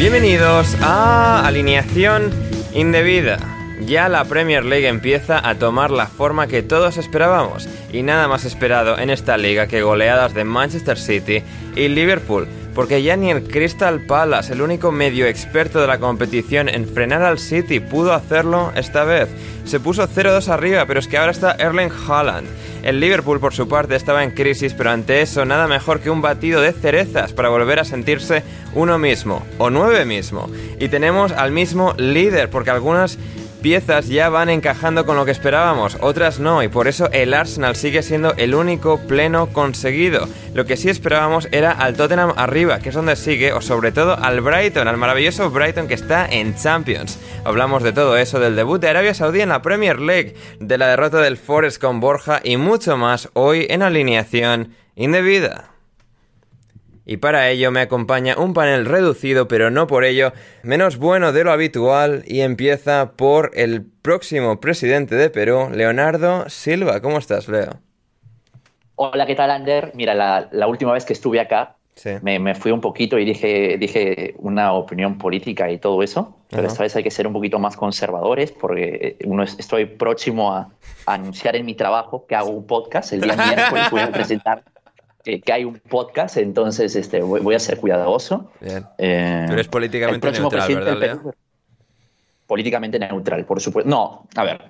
Bienvenidos a Alineación Indebida. Ya la Premier League empieza a tomar la forma que todos esperábamos y nada más esperado en esta liga que goleadas de Manchester City y Liverpool, porque ya ni el Crystal Palace, el único medio experto de la competición en frenar al City, pudo hacerlo esta vez. Se puso 0-2 arriba, pero es que ahora está Erling Haaland. El Liverpool, por su parte, estaba en crisis, pero ante eso nada mejor que un batido de cerezas para volver a sentirse uno mismo, o nueve mismo. Y tenemos al mismo líder, porque algunas piezas ya van encajando con lo que esperábamos, otras no, y por eso el Arsenal sigue siendo el único pleno conseguido. Lo que sí esperábamos era al Tottenham arriba, que es donde sigue, o sobre todo al Brighton, al maravilloso Brighton que está en Champions. Hablamos de todo eso, del debut de Arabia Saudí en la Premier League, de la derrota del Forest con Borja y mucho más hoy en alineación indebida. Y para ello me acompaña un panel reducido, pero no por ello menos bueno de lo habitual, y empieza por el próximo presidente de Perú, Leonardo Silva. ¿Cómo estás, Leo? Hola, ¿qué tal, Ander? Mira, la, última vez que estuve acá, me, fui un poquito y dije, dije una opinión política y todo eso, pero esta vez hay que ser un poquito más conservadores porque uno estoy próximo a, a anunciar en mi trabajo que hago un podcast el día miércoles, voy a presentar que, hay un podcast, entonces este, voy, a ser cuidadoso. Bien. Eh, eres políticamente neutral, ¿verdad, Políticamente neutral, por supuesto. No, a ver,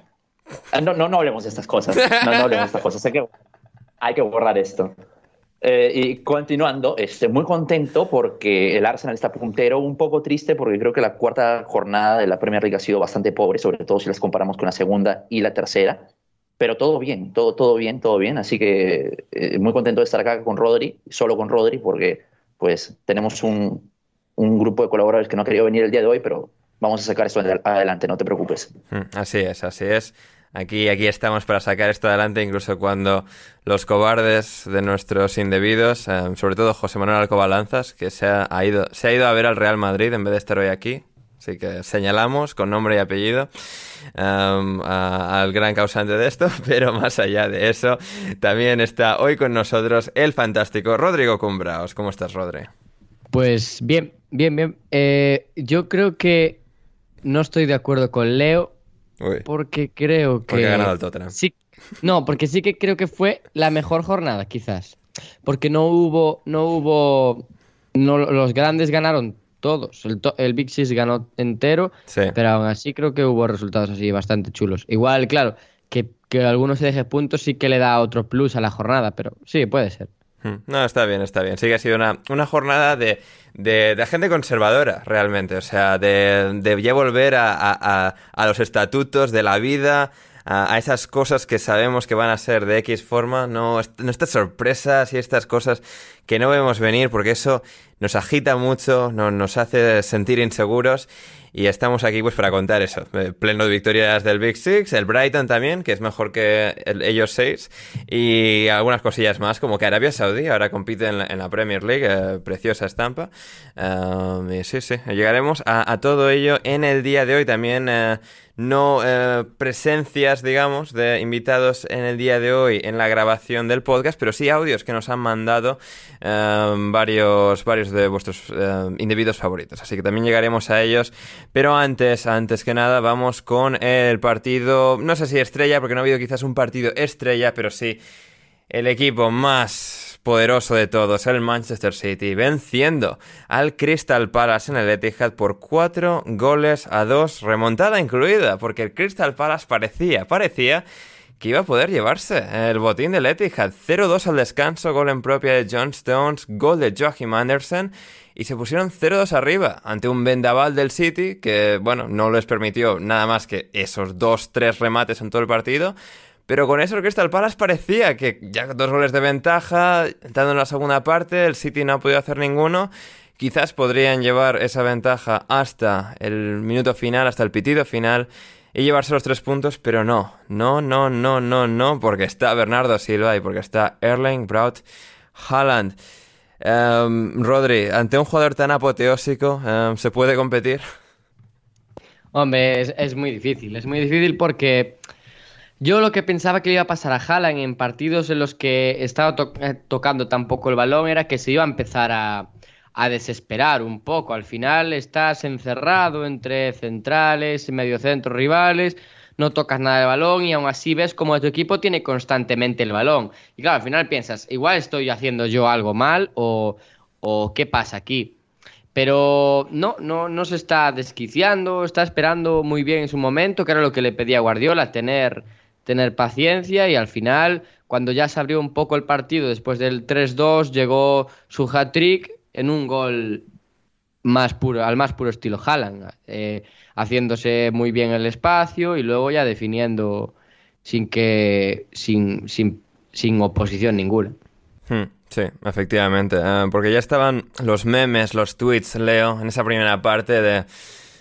no, no, no hablemos de estas cosas. No, no hablemos de estas cosas. Hay que, hay que borrar esto. Eh, y continuando, estoy muy contento porque el Arsenal está puntero, un poco triste porque creo que la cuarta jornada de la Premier League ha sido bastante pobre, sobre todo si las comparamos con la segunda y la tercera pero todo bien, todo, todo bien, todo bien. Así que eh, muy contento de estar acá con Rodri, solo con Rodri, porque pues tenemos un, un, grupo de colaboradores que no ha querido venir el día de hoy, pero vamos a sacar esto adelante, no te preocupes. Mm, así es, así es. Aquí, aquí estamos para sacar esto adelante, incluso cuando los cobardes de nuestros indebidos, eh, sobre todo José Manuel Alcobalanzas, que se ha, ido, se ha ido a ver al Real Madrid en vez de estar hoy aquí, Así que señalamos con nombre y apellido um, al gran causante de esto, pero más allá de eso, también está hoy con nosotros el fantástico Rodrigo Cumbraos. ¿Cómo estás, Rodri? Pues bien, bien, bien. Eh, yo creo que no estoy de acuerdo con Leo, porque creo que... Porque ha ganado el Tottenham. Sí, no, porque sí que creo que fue la mejor jornada, quizás. Porque no hubo, no hubo, no, los grandes ganaron todos. El, el Big Six ganó entero, pero aún así creo que hubo resultados así bastante chulos. Igual, claro, que, que algunos se deje puntos sí que le da otro plus a la jornada, pero sí, puede ser. Hmm. No, está bien, está bien. Sí que ha sido una, una jornada de, de, gente conservadora, realmente. O sea, de, de ya volver a, a, a, los estatutos de la vida, a, esas cosas que sabemos que van a ser de X forma, no, no estas sorpresas y estas cosas que no vemos venir, porque eso nos agita mucho, no, nos hace sentir inseguros y estamos aquí pues para contar eso. Eh, pleno de victorias del Big Six, el Brighton también, que es mejor que ellos seis. Y algunas cosillas más, como que Arabia Saudí ahora compite en la, Premier League. Eh, preciosa estampa. Um, sí, sí, llegaremos a, todo ello en el día de hoy. También eh, no presencias, digamos, de invitados en el día de hoy en la grabación del podcast, pero sí audios que nos han mandado varios, varios de vuestros individuos favoritos. Así que también llegaremos a ellos pero antes, antes que nada, vamos con el partido, no sé si estrella, porque no ha habido quizás un partido estrella, pero sí el equipo más poderoso de todos, el Manchester City, venciendo al Crystal Palace en el Etihad por 4 goles a 2, remontada incluida, porque el Crystal Palace parecía, parecía que iba a poder llevarse el botín del Etihad. 0-2 al descanso, gol en propia de John Stones, gol de Joachim Anderson y se pusieron 0-2 arriba ante un vendaval del City que, bueno, no les permitió nada más que esos 2-3 remates en todo el partido. Pero con eso el Crystal Palace parecía que ya dos goles de ventaja, entrando en la segunda parte, el City no ha podido hacer ninguno. Quizás podrían llevar esa ventaja hasta el minuto final, hasta el pitido final y llevarse los tres puntos, pero no, no, no, no, no, no, porque está Bernardo Silva y porque está Erling Braut Haaland. Em, Rodri, ante un jugador tan apoteósico, em, ¿se puede competir? Hombre, es, muy difícil, es muy difícil porque yo lo que pensaba que iba a pasar a Haaland en partidos en los que estaba eh, tocando tan poco el balón era que se iba a empezar a, a desesperar un poco. Al final estás encerrado entre centrales, mediocentros rivales, no tocas nada de balón y aún así ves como tu equipo tiene constantemente el balón. Y claro, al final piensas, igual estoy haciendo yo algo mal o, o qué pasa aquí. Pero no, no, no se está desquiciando, está esperando muy bien en su momento, que era lo que le pedía a Guardiola, tener, tener paciencia y al final, cuando ya se abrió un poco el partido después del 3-2, llegó su hat-trick en un gol más puro, al más puro estilo Haaland. Eh, haciéndose muy bien el espacio y luego ya definiendo sin que sin, sin, sin oposición ninguna. Hmm, sí, efectivamente. Eh, porque ya estaban los memes, los tweets, Leo, en esa primera parte de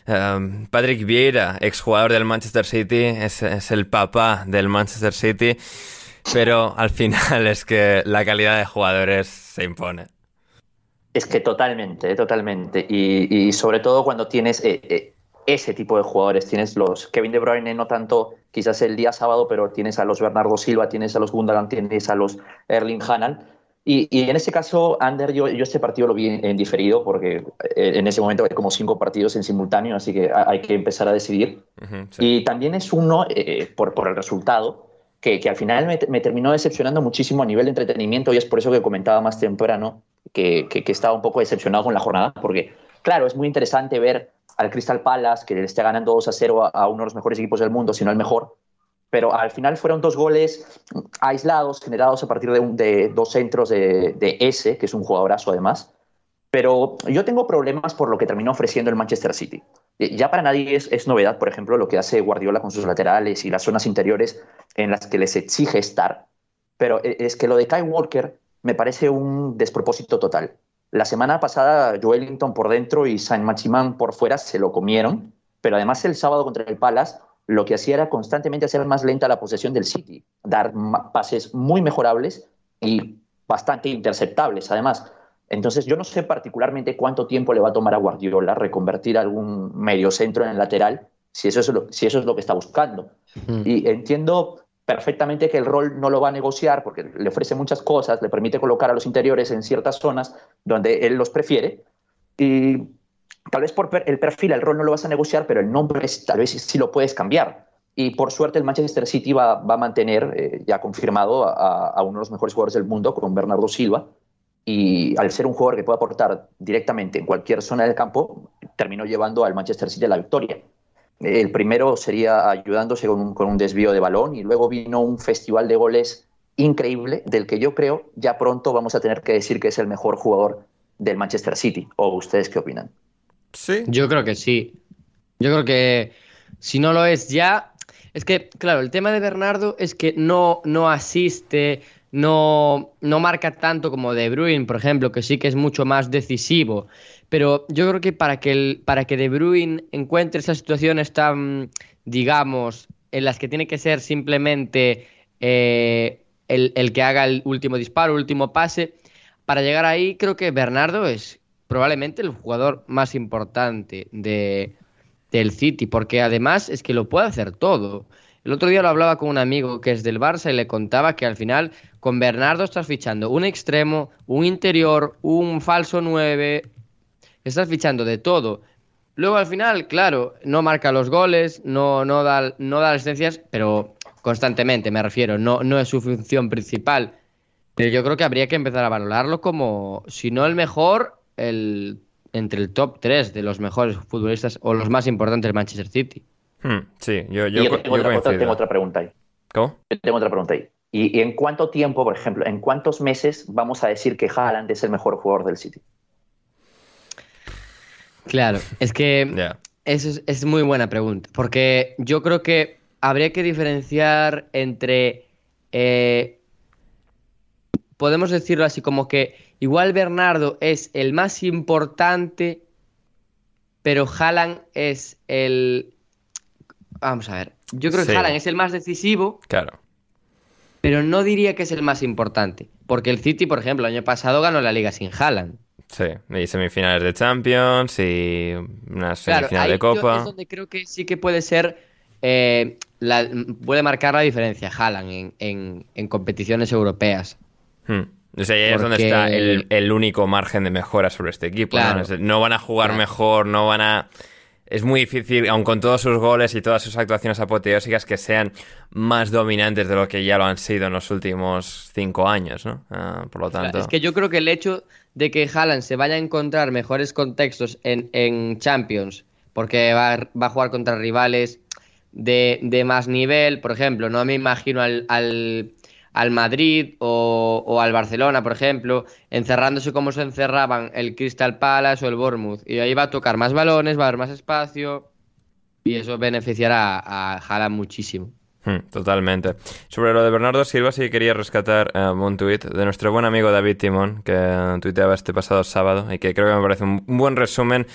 eh, Patrick Vieira, exjugador del Manchester City, es, es el papá del Manchester City, pero al final es que la calidad de jugadores se impone. Es que totalmente, totalmente. Y, y sobre todo cuando tienes eh, ese tipo de jugadores. Tienes los Kevin De Bruyne, no tanto quizás el día sábado, pero tienes a los Bernardo Silva, tienes a los Gundogan, tienes a los Erling Haaland. Y, en ese caso, Ander, yo, yo este partido lo vi en, diferido porque eh, en ese momento hay como cinco partidos en simultáneo, así que hay que empezar a decidir. Y también es uno, eh, por, por el resultado, que, que al final me, me, terminó decepcionando muchísimo a nivel de entretenimiento y es por eso que comentaba más temprano que, que, estaba un poco decepcionado con la jornada, porque claro, es muy interesante ver al Crystal Palace, que le esté ganando 2 a 0 a, uno de los mejores equipos del mundo, si no el mejor. Pero al final fueron dos goles aislados, generados a partir de, dos centros de, de S, que es un jugadorazo además. Pero yo tengo problemas por lo que terminó ofreciendo el Manchester City. Ya para nadie es, es, novedad, por ejemplo, lo que hace Guardiola con sus laterales y las zonas interiores en las que les exige estar. Pero e, es que lo de Kai Walker me parece un despropósito total. La semana pasada Joelinton por dentro y Saint Maximan por fuera se lo comieron, pero además el sábado contra el Palace lo que hacía era constantemente hacer más lenta la posesión del City, dar pases muy mejorables y bastante interceptables además. Entonces yo no sé particularmente cuánto tiempo le va a tomar a Guardiola reconvertir algún medio centro en el lateral, si eso es lo, si eso es lo que está buscando. Y entiendo perfectamente que el rol no lo va a negociar porque le ofrece muchas cosas, le permite colocar a los interiores en ciertas zonas donde él los prefiere. Y tal vez por el perfil, el rol no lo vas a negociar, pero el nombre tal vez sí lo puedes cambiar. Y por suerte el Manchester City va, va a mantener, eh, ya confirmado, a, a, uno de los mejores jugadores del mundo, con Bernardo Silva. Y al ser un jugador que puede aportar directamente en cualquier zona del campo, terminó llevando al Manchester City a la victoria. El primero sería ayudándose con un, desvío de balón y luego vino un festival de goles increíble del que yo creo ya pronto vamos a tener que decir que es el mejor jugador del Manchester City. ¿O ustedes qué opinan? Sí. Yo creo que sí. Yo creo que si no lo es ya. Es que, claro, el tema de Bernardo es que no, no asiste, no, no marca tanto como De Bruyne, por ejemplo, que sí que es mucho más decisivo. Pero yo creo que para que, para que De Bruyne encuentre esas situaciones tan, digamos, en las que tiene que ser simplemente eh, el, el, que haga el último disparo, último pase, para llegar ahí creo que Bernardo es probablemente el jugador más importante de, del City, porque además es que lo puede hacer todo. El otro día lo hablaba con un amigo que es del Barça y le contaba que al final con Bernardo estás fichando un extremo, un interior, un falso 9, estás fichando de todo. Luego al final, claro, no marca los goles, no, no, da, no da asistencias, pero constantemente me refiero, no, no es su función principal. Pero yo creo que habría que empezar a valorarlo como, si no el mejor, el entre el top 3 de los mejores futbolistas o los más importantes del Manchester City. Hmm, sí, yo, yo, tengo, otra, pregunta ahí. ¿Cómo? tengo otra pregunta ahí. ¿Y, en cuánto tiempo, por ejemplo, en cuántos meses vamos a decir que Haaland es el mejor jugador del City? Claro, es que eso es, es, muy buena pregunta, porque yo creo que habría que diferenciar entre, eh, podemos decirlo así, como que Igual Bernardo es el más importante, pero Haaland es el... Vamos a ver. Yo creo que Haaland es el más decisivo. Claro. Pero no diría que es el más importante. Porque el City, por ejemplo, el año pasado ganó la liga sin Haaland. Sí, y semifinales de Champions y una semifinal de Copa. es donde creo que sí que puede ser. Eh, puede marcar la diferencia Haaland en, competiciones europeas. Hmm. O sea, ahí es donde está el, único margen de mejora sobre este equipo. ¿no? van a jugar mejor, no van a... Es muy difícil, aun con todos sus goles y todas sus actuaciones apoteósicas, que sean más dominantes de lo que ya lo han sido en los últimos cinco años, ¿no? Ah, por lo tanto... Es que yo creo que el hecho de que Haaland se vaya a encontrar mejores contextos en, Champions, porque va, va, a jugar contra rivales de, de, más nivel, por ejemplo, no me imagino al al Madrid o, al Barcelona, por ejemplo, encerrándose como se encerraban el Crystal Palace o el Bournemouth. Y ahí va a tocar más balones, va a haber más espacio y eso beneficiará a Haaland muchísimo. Hmm, totalmente. Sobre lo de Bernardo Silva, sí quería rescatar eh, un tuit de nuestro buen amigo David Timón, que tuiteaba este pasado sábado y que creo que me parece un buen resumen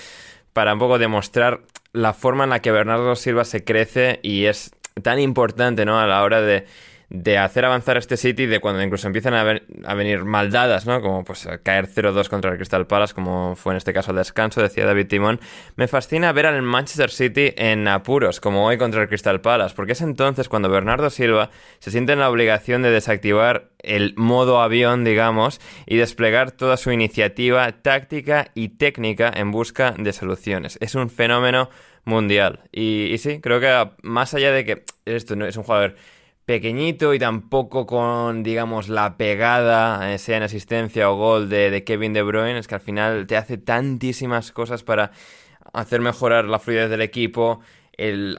para un poco demostrar la forma en la que Bernardo Silva se crece y es tan importante ¿no? a la hora de de hacer avanzar este City, de cuando incluso empiezan a, venir maldadas, ¿no? Como pues caer 0-2 contra el Crystal Palace, como fue en este caso el descanso, decía David Timón. Me fascina ver al Manchester City en apuros, como hoy contra el Crystal Palace, porque es entonces cuando Bernardo Silva se siente en la obligación de desactivar el modo avión, digamos, y desplegar toda su iniciativa táctica y técnica en busca de soluciones. Es un fenómeno mundial. Y, y sí, creo que más allá de que esto no es un jugador pequeñito y tampoco con, digamos, la pegada, sea en asistencia o gol de, Kevin De Bruyne, es que al final te hace tantísimas cosas para hacer mejorar la fluidez del equipo, el,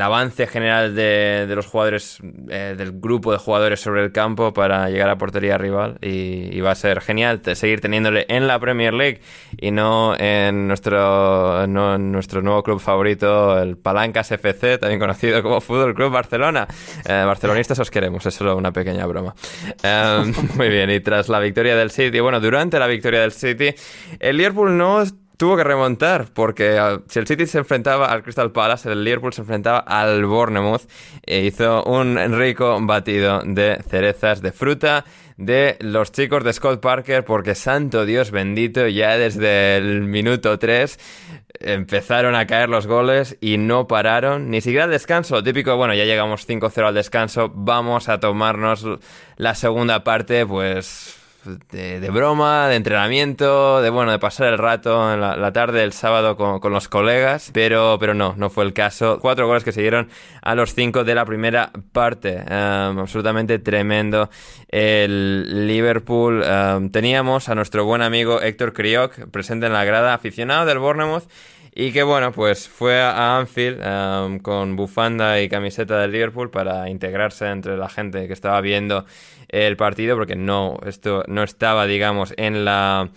avance general de, los jugadores, eh, del grupo de jugadores sobre el campo para llegar a portería rival y, va a ser genial seguir teniéndole en la Premier League y no en nuestro, nuestro nuevo club favorito, el Palancas FC, también conocido como Fútbol Club Barcelona. Eh, barcelonistas os queremos, es solo una pequeña broma. Eh, muy bien, y tras la victoria del City, bueno, durante la victoria del City, el Liverpool no tuvo que remontar porque ah, si el City se enfrentaba al Crystal Palace, el Liverpool se enfrentaba al Bournemouth e hizo un rico batido de cerezas de fruta de los chicos de Scott Parker porque santo Dios bendito ya desde el minuto 3 empezaron a caer los goles y no pararon ni siquiera al descanso. Típico bueno ya llegamos 5-0 al descanso vamos a tomarnos la segunda parte pues de, broma, de entrenamiento, de bueno, de pasar el rato en la, tarde del sábado con, los colegas, pero, pero no, no fue el caso. Cuatro goles que siguieron a los cinco de la primera parte, em, absolutamente tremendo. El Liverpool, em, teníamos a nuestro buen amigo Héctor Crioc presente en la grada, aficionado del Bournemouth Y que bueno, pues fue a Anfield em, con bufanda y camiseta del Liverpool para integrarse entre la gente que estaba viendo el partido, porque no, esto no estaba, digamos, en la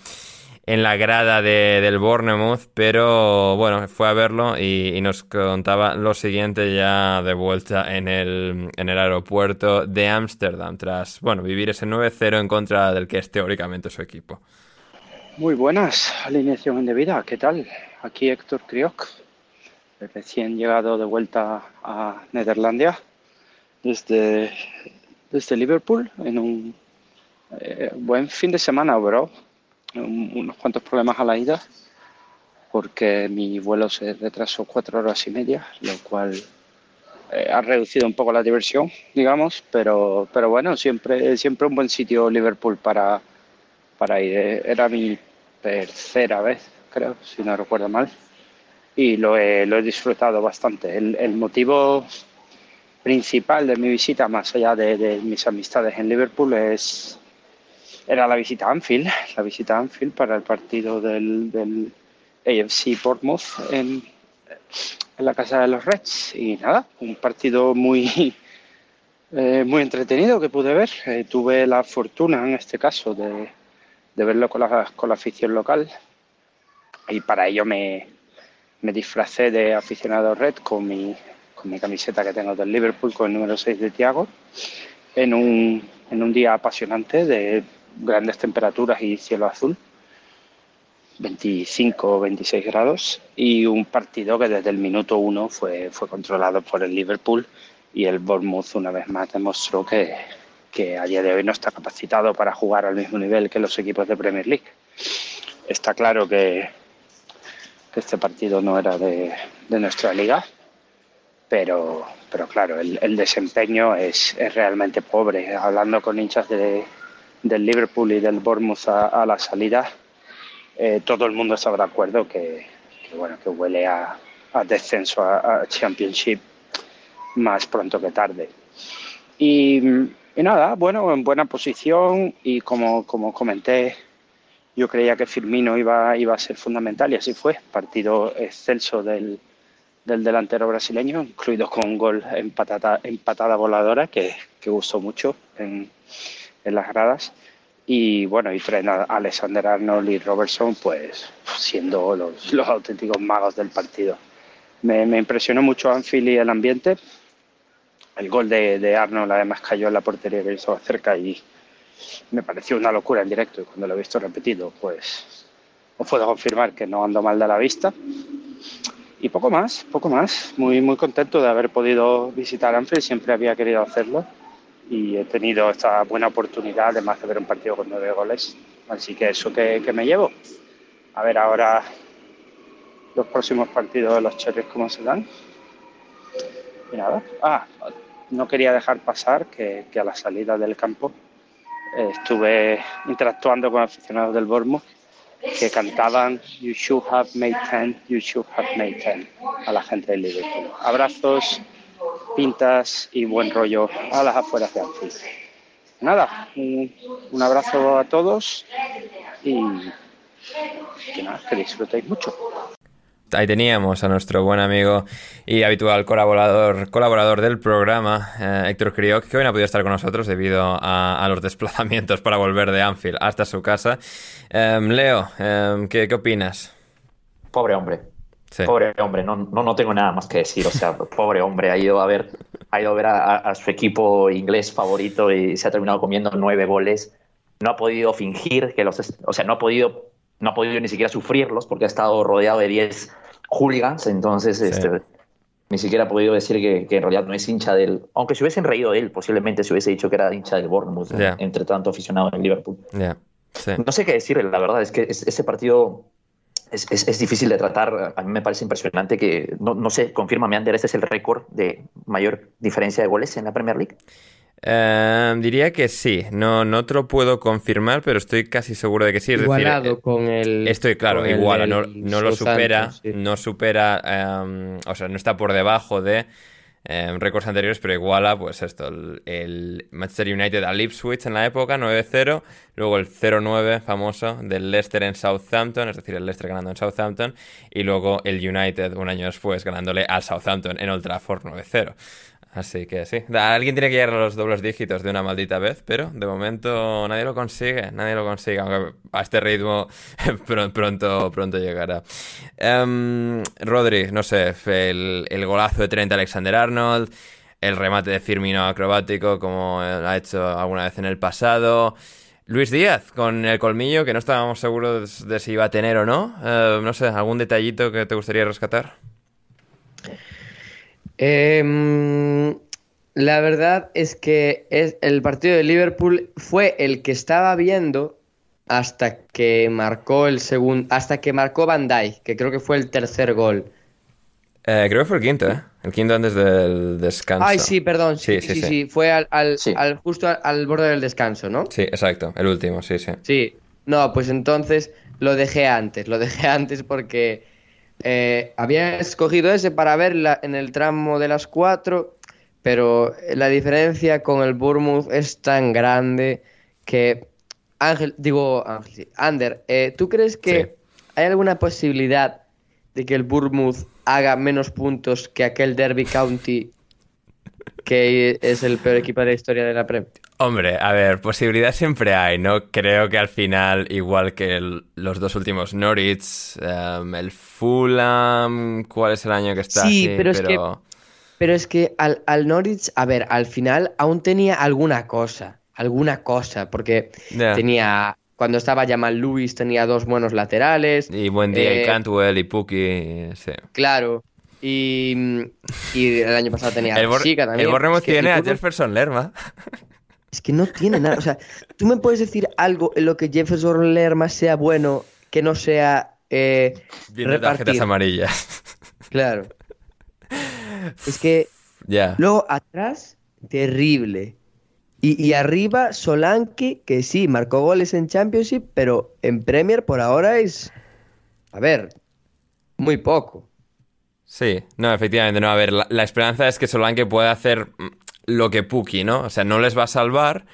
en la grada de, del Bournemouth, pero bueno, fue a verlo y, nos contaba lo siguiente ya de vuelta en el, en el aeropuerto de Ámsterdam, tras bueno, vivir ese 9-0 en contra del que es teóricamente su equipo. Muy buenas, alineación indebida, ¿qué tal? Aquí Héctor Kriok, recién llegado de vuelta a Nederlandia desde, desde Liverpool en un eh, buen fin de semana, bro unos cuantos problemas a la ida porque mi vuelo se retrasó cuatro horas y media, lo cual eh, ha reducido un poco la diversión, digamos, pero, pero bueno, siempre, siempre un buen sitio Liverpool para, para ir. Era mi tercera vez, creo, si no recuerdo mal, y lo he, lo he disfrutado bastante. El, el, motivo principal de mi visita, más allá de, mis amistades en Liverpool, es era la visita a Anfield, la visita a Anfield para el partido del, AFC Portsmouth en, en, la casa de los Reds. Y nada, un partido muy, eh, muy entretenido que pude ver. Eh, tuve la fortuna en este caso de, de verlo con la, con la, afición local y para ello me, me disfracé de aficionado Red con mi, con mi camiseta que tengo del Liverpool con el número 6 de Thiago en un, en un día apasionante de grandes temperaturas y cielo azul, 25 o 26 grados, y un partido que desde el minuto uno fue, fue controlado por el Liverpool y el Bournemouth una vez más demostró que, que a día de hoy no está capacitado para jugar al mismo nivel que los equipos de Premier League. Está claro que, que este partido no era de, de nuestra liga, pero, pero claro, el, el desempeño es, es, realmente pobre. Hablando con hinchas de, del Liverpool y del Bournemouth a, la salida, eh, todo el mundo está de acuerdo que, bueno, que huele a, descenso a, Championship más pronto que tarde. Y, nada, bueno, en buena posición y como, como comenté, yo creía que Firmino iba, iba a ser fundamental y así fue. Partido excelso del, del delantero brasileño, incluido con un gol en patada voladora que, que gustó mucho en, en las gradas. Y bueno, y traen a Alexander Arnold y Robertson, pues siendo los, los auténticos magos del partido. Me, me, impresionó mucho Anfield y el ambiente. El gol de, de, Arnold además cayó en la portería que hizo cerca y me pareció una locura en directo. Y cuando lo he visto repetido, pues os puedo confirmar que no ando mal de la vista. Y poco más, poco más. Muy, muy contento de haber podido visitar Anfield, siempre había querido hacerlo y he tenido esta buena oportunidad además de ver un partido con nueve goles. Así que eso que, que me llevo. A ver ahora los próximos partidos de los Cherries cómo se dan. Y nada. Ah, no quería dejar pasar que, a la salida del campo eh, estuve interactuando con aficionados del Bournemouth que cantaban You should have made 10, you should have made 10 a la gente del Liverpool. Abrazos pintas y buen rollo a las afueras de Anfield. Nada, un abrazo a todos y que nada, que disfrutéis mucho. Ahí teníamos a nuestro buen amigo y habitual colaborador, colaborador del programa, eh, Héctor Crioc, que hoy no ha podido estar con nosotros debido a, a los desplazamientos para volver de Anfield hasta su casa. Eh, Leo, eh, ¿qué, ¿qué opinas? Pobre hombre. Pobre hombre, no, no, no, tengo nada más que decir. O sea, pobre hombre, ha ido a ver, ha ido a, ver a, su equipo inglés favorito y se ha terminado comiendo nueve goles. No ha podido fingir que los. O sea, no ha podido, no ha podido ni siquiera sufrirlos porque ha estado rodeado de diez hooligans. Entonces, este, ni siquiera ha podido decir que, que, en realidad no es hincha del. Aunque se hubiesen reído de él, posiblemente se hubiese dicho que era hincha del Bournemouth, entre tanto aficionado en Liverpool. No sé qué decirle, la verdad, es que ese partido es, es, es, difícil de tratar. A mí me parece impresionante que, no, no sé, confírmame, Ander, este es el récord de mayor diferencia de goles en la Premier League. Uh, diría que sí, no, no te lo puedo confirmar, pero estoy casi seguro de que sí. Es Igualado decir, con el. Estoy claro, igual, no, no lo supera, sí. no supera, um, o sea, no está por debajo de eh, récords anteriores, pero iguala, pues esto, el, Manchester United al Ipswich en la época, 9-0, luego el 0-9 famoso del Leicester en Southampton, es decir, el Leicester ganando en Southampton, y luego el United un año después ganándole al Southampton en Old Trafford 9-0. Así que sí, alguien tiene que llegar a los dobles dígitos de una maldita vez, pero de momento nadie lo consigue, nadie lo consigue, aunque a este ritmo pronto, pronto llegará. Um, Rodri, no sé, el, el, golazo de 30 Alexander Arnold, el remate de Firmino acrobático como ha hecho alguna vez en el pasado. Luis Díaz, con el colmillo que no estábamos seguros de si iba a tener o no. Eh, no sé, ¿algún detallito que te gustaría rescatar? Em, la verdad es que es, el partido de Liverpool fue el que estaba viendo hasta que marcó el segundo, hasta que marcó Van Dijk, que creo que fue el tercer gol. Eh, creo que fue el quinto, ¿eh? El quinto antes del descanso. Ay, sí, perdón. Sí, sí, sí. Fue al, justo al, borde del descanso, ¿no? Sí, exacto. El último, sí, sí. Sí. No, pues entonces lo dejé antes. Lo dejé antes porque eh, había escogido ese para verla en el tramo de las cuatro, pero la diferencia con el Bournemouth es tan grande que Ángel, digo Ángel, Ander, eh, ¿tú crees que hay alguna posibilidad de que el Bournemouth haga menos puntos que aquel Derby County que es el peor equipo de la historia de la Premier? Hombre, a ver, posibilidad siempre hay, ¿no? Creo que al final, igual que los dos últimos Norwich, em, el Fulham, ¿cuál es el año que está? Sí, pero, es que, pero es que al, al, Norwich, a ver, al final aún tenía alguna cosa, alguna cosa, porque tenía, cuando estaba Jamal Lewis tenía dos buenos laterales. Y buen día, y eh, Cantwell y Puki, sí. Claro. Y, y, el año pasado tenía el también. El Bournemouth tiene a Jefferson Lerma. Es que no tiene nada. O sea, tú me puedes decir algo en lo que Jefferson Lerma sea bueno que no sea. Eh, Viendo tarjetas amarillas. Claro. Es que. Ya. Luego atrás, terrible. Y, y, arriba, Solanke, que sí, marcó goles en Championship, pero en Premier por ahora es. A ver, muy poco. Sí, no, efectivamente, no. A ver, la, la esperanza es que Solanke pueda hacer lo que Puki, ¿no? O sea, no les va a salvar,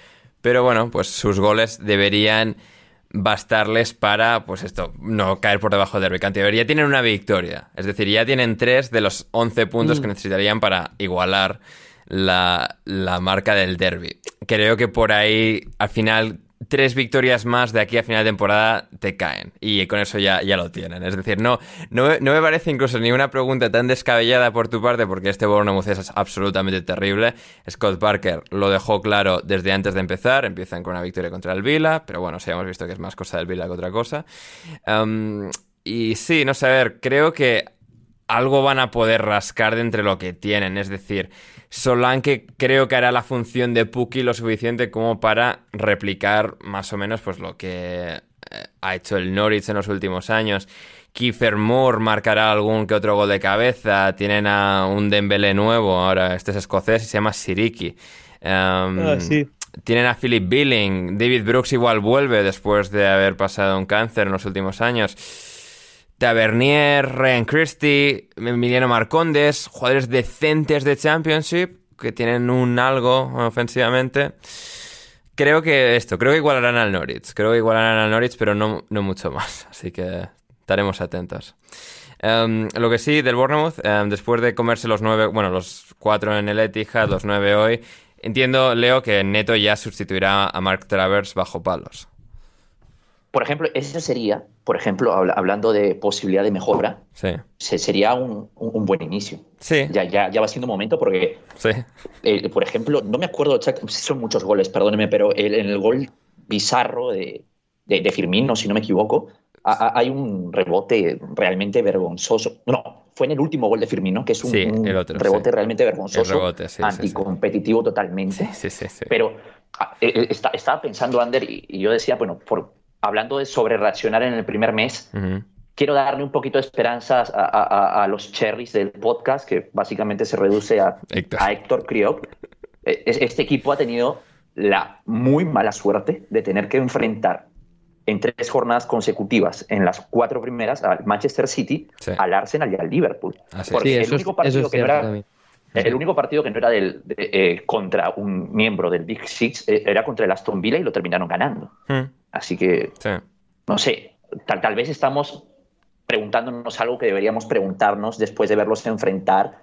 pero bueno, pues sus goles deberían bastarles para, pues esto, no caer por debajo del Derby Ya tienen una victoria, es decir, ya tienen tres de los 11 puntos que mm. necesitarían para igualar la, la marca del Derby. Creo que por ahí, al final, tres victorias más de aquí a final de temporada te caen. Y con eso ya, ya lo tienen. Es decir, no, no, me parece incluso ni una pregunta tan descabellada por tu parte, porque este Bournemouth es absolutamente terrible. Scott Parker lo dejó claro desde antes de empezar. Empiezan con una victoria contra el Vila, pero bueno, sí hemos visto que es más cosa del Vila que otra cosa. y sí, no sé, a ver, creo que algo van a poder rascar de entre lo que tienen. Es decir, Solanke creo que hará la función de Puki lo suficiente como para replicar más o menos pues lo que eh, ha hecho el Norwich en los últimos años. Kiefer Moore marcará algún que otro gol de cabeza. Tienen a un Dembélé nuevo, ahora este es escocés y se llama Siriki. Em, ah, tienen a Philip Billing. David Brooks igual vuelve después de haber pasado un cáncer en los últimos años. Tavernier, Ryan Christie, Emiliano Marcondes, jugadores decentes de Championship que tienen un algo ofensivamente. Creo que esto, creo que igualarán al Norwich. Creo que igualarán al Norwich, pero no, no mucho más. Así que estaremos atentos. Em, lo que sí, del Bournemouth, em, después de comerse los nueve, bueno, los cuatro en el Etihad, los nueve hoy, entiendo, Leo, que Neto ya sustituirá a Mark Travers bajo palos. Por ejemplo, eso sería, por ejemplo, hablando de posibilidad de mejora, sí. sería un, buen inicio. Sí. Ya, ya, ya va siendo momento porque, sí. Eh, por ejemplo, no me acuerdo, son muchos goles, perdóneme, pero en el, gol bizarro de, de, Firmino, si no me equivoco, hay un rebote realmente vergonzoso. No, fue en el último gol de Firmino, que es un, rebote realmente vergonzoso, anticompetitivo totalmente. Sí, sí, sí. Pero ah, eh, eh, estaba pensando, Ander, y, yo decía, bueno, por, hablando de sobre reaccionar en el primer mes, quiero darle un poquito de esperanzas a, los cherries del podcast, que básicamente se reduce a Héctor, a Héctor Kriop. E, este equipo ha tenido la muy mala suerte de tener que enfrentar en tres jornadas consecutivas, en las cuatro primeras, al Manchester City, al Arsenal y al Liverpool. Porque el único partido que no era El único partido que no era del, eh, contra un miembro del Big Six eh, era contra el Aston Villa y lo terminaron ganando. Hmm. Así que, no sé, tal, tal vez estamos preguntándonos algo que deberíamos preguntarnos después de verlos enfrentar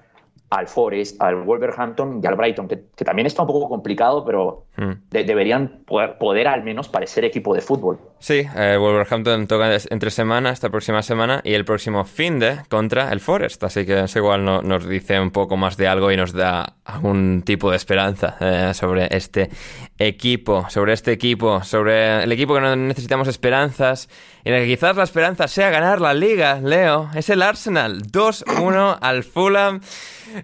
al Forest, al Wolverhampton y al Brighton, que, también está un poco complicado, pero hmm. deberían poder, al menos parecer equipo de fútbol. Sí, eh, Wolverhampton toca entre semana, esta próxima semana, y el próximo fin de contra el Forest, así que es igual nos dice un poco más de algo y nos da algún tipo de esperanza eh, sobre este equipo, sobre este equipo, sobre el equipo que no necesitamos esperanzas, y en el que quizás la esperanza sea ganar la liga, Leo, es el Arsenal, 2-1 al Fulham.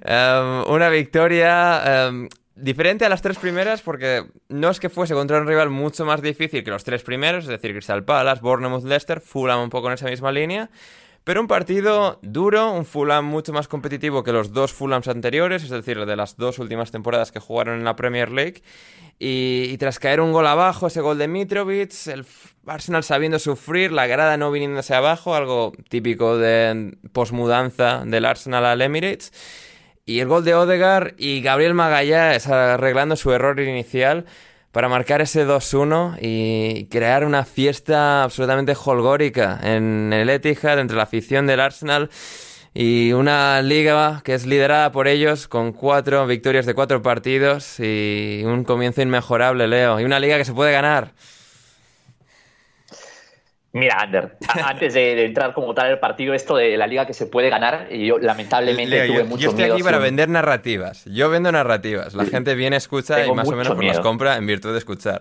Em, una victoria diferente a las tres primeras porque no es que fuese contra un rival mucho más difícil que los tres primeros, es decir, Crystal Palace, Bournemouth, Leicester, Fulham un poco en esa misma línea. Pero un partido duro, un Fulham mucho más competitivo que los dos Fulhams anteriores, es decir, de las dos últimas temporadas que jugaron en la Premier League. Y, tras caer un gol abajo, ese gol de Mitrovic, el Arsenal sabiendo sufrir, la grada no viniéndose abajo, algo típico de posmudanza del Arsenal al Emirates. Y el gol de Odegar y Gabriel Magallanes arreglando su error inicial para marcar ese 2-1 y crear una fiesta absolutamente holgórica en el Etihad entre la afición del Arsenal y una liga que es liderada por ellos con cuatro victorias de cuatro partidos y un comienzo inmejorable, Leo, y una liga que se puede ganar. Mira, Ander, antes de, entrar como tal el partido, esto de la liga que se puede ganar, y yo lamentablemente tuve mucho miedo. Yo estoy aquí para vender narrativas. Yo vendo narrativas. La gente viene, escucha y más o menos las compra en virtud de escuchar.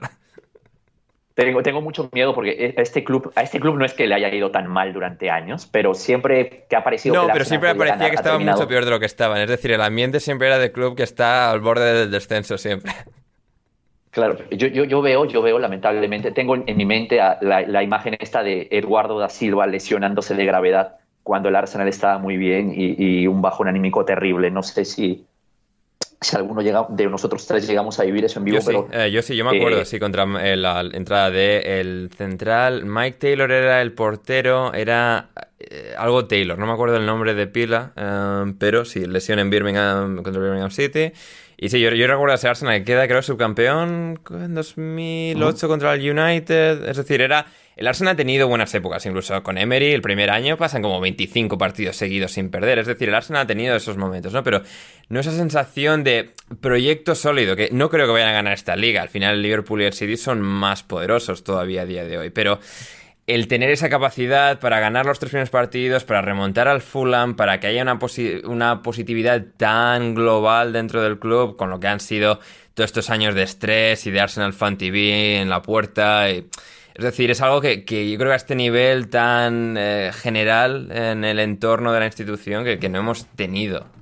Tengo, tengo mucho miedo porque e, este club, a este club no es que le haya ido tan mal durante años, pero siempre que ha aparecido. No, pero siempre parecía que estaba mucho peor de lo que estaban. Es decir, el ambiente siempre era de club que está al borde del descenso siempre. Claro, yo, yo, yo, veo, yo veo lamentablemente, tengo en mi mente la, la, imagen esta de Eduardo da Silva lesionándose de gravedad cuando el Arsenal estaba muy bien y, un bajón anímico terrible. No sé si, si alguno llega, de nosotros tres llegamos a vivir eso en vivo. Yo pero, sí, eh, yo sí, yo me acuerdo, eh, sí, contra eh, la entrada de el central. Mike Taylor era el portero, era algo Taylor, no me acuerdo el nombre de pila, pero sí, lesión en Birmingham contra Birmingham City. Y sí, yo, yo recuerdo ese Arsenal que queda, creo, subcampeón en 2008 contra el United. Es decir, era. El Arsenal ha tenido buenas épocas, incluso con Emery, el primer año pasan como 25 partidos seguidos sin perder. Es decir, el Arsenal ha tenido esos momentos, ¿no? Pero no esa sensación de proyecto sólido, que no creo que vayan a ganar esta liga. Al final, Liverpool y el City son más poderosos todavía a día de hoy. Pero el tener esa capacidad para ganar los tres primeros partidos, para remontar al Fulham, para que haya una, positividad tan global dentro del club, con lo que han sido todos estos años de estrés y de Arsenal Fan TV en la puerta. es decir, es algo que, yo creo que a este nivel tan eh, general en el entorno de la institución que no hemos tenido.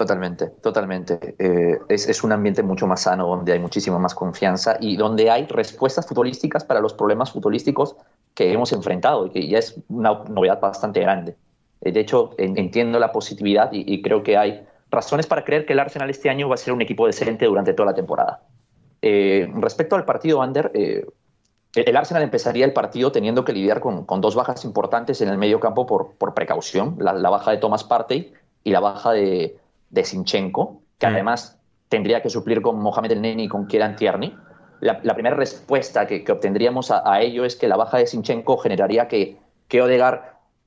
Totalmente, totalmente. Eh, es, un ambiente mucho más sano, donde hay muchísima más confianza y donde hay respuestas futbolísticas para los problemas futbolísticos que hemos enfrentado y que ya es una novedad bastante grande. Eh, de hecho, entiendo la positividad y, creo que hay razones para creer que el Arsenal este año va a ser un equipo decente durante toda la temporada. Eh, respecto al partido Under, el Arsenal empezaría el partido teniendo que lidiar con, dos bajas importantes en el medio campo por, por precaución, la, la baja de Thomas Partey y la baja de, de Sinchenko, que mm. además tendría que suplir con Mohamed El Neni y con Kieran Tierney. La, primera respuesta que, obtendríamos a, ello es que la baja de Sinchenko generaría que, que Odegaard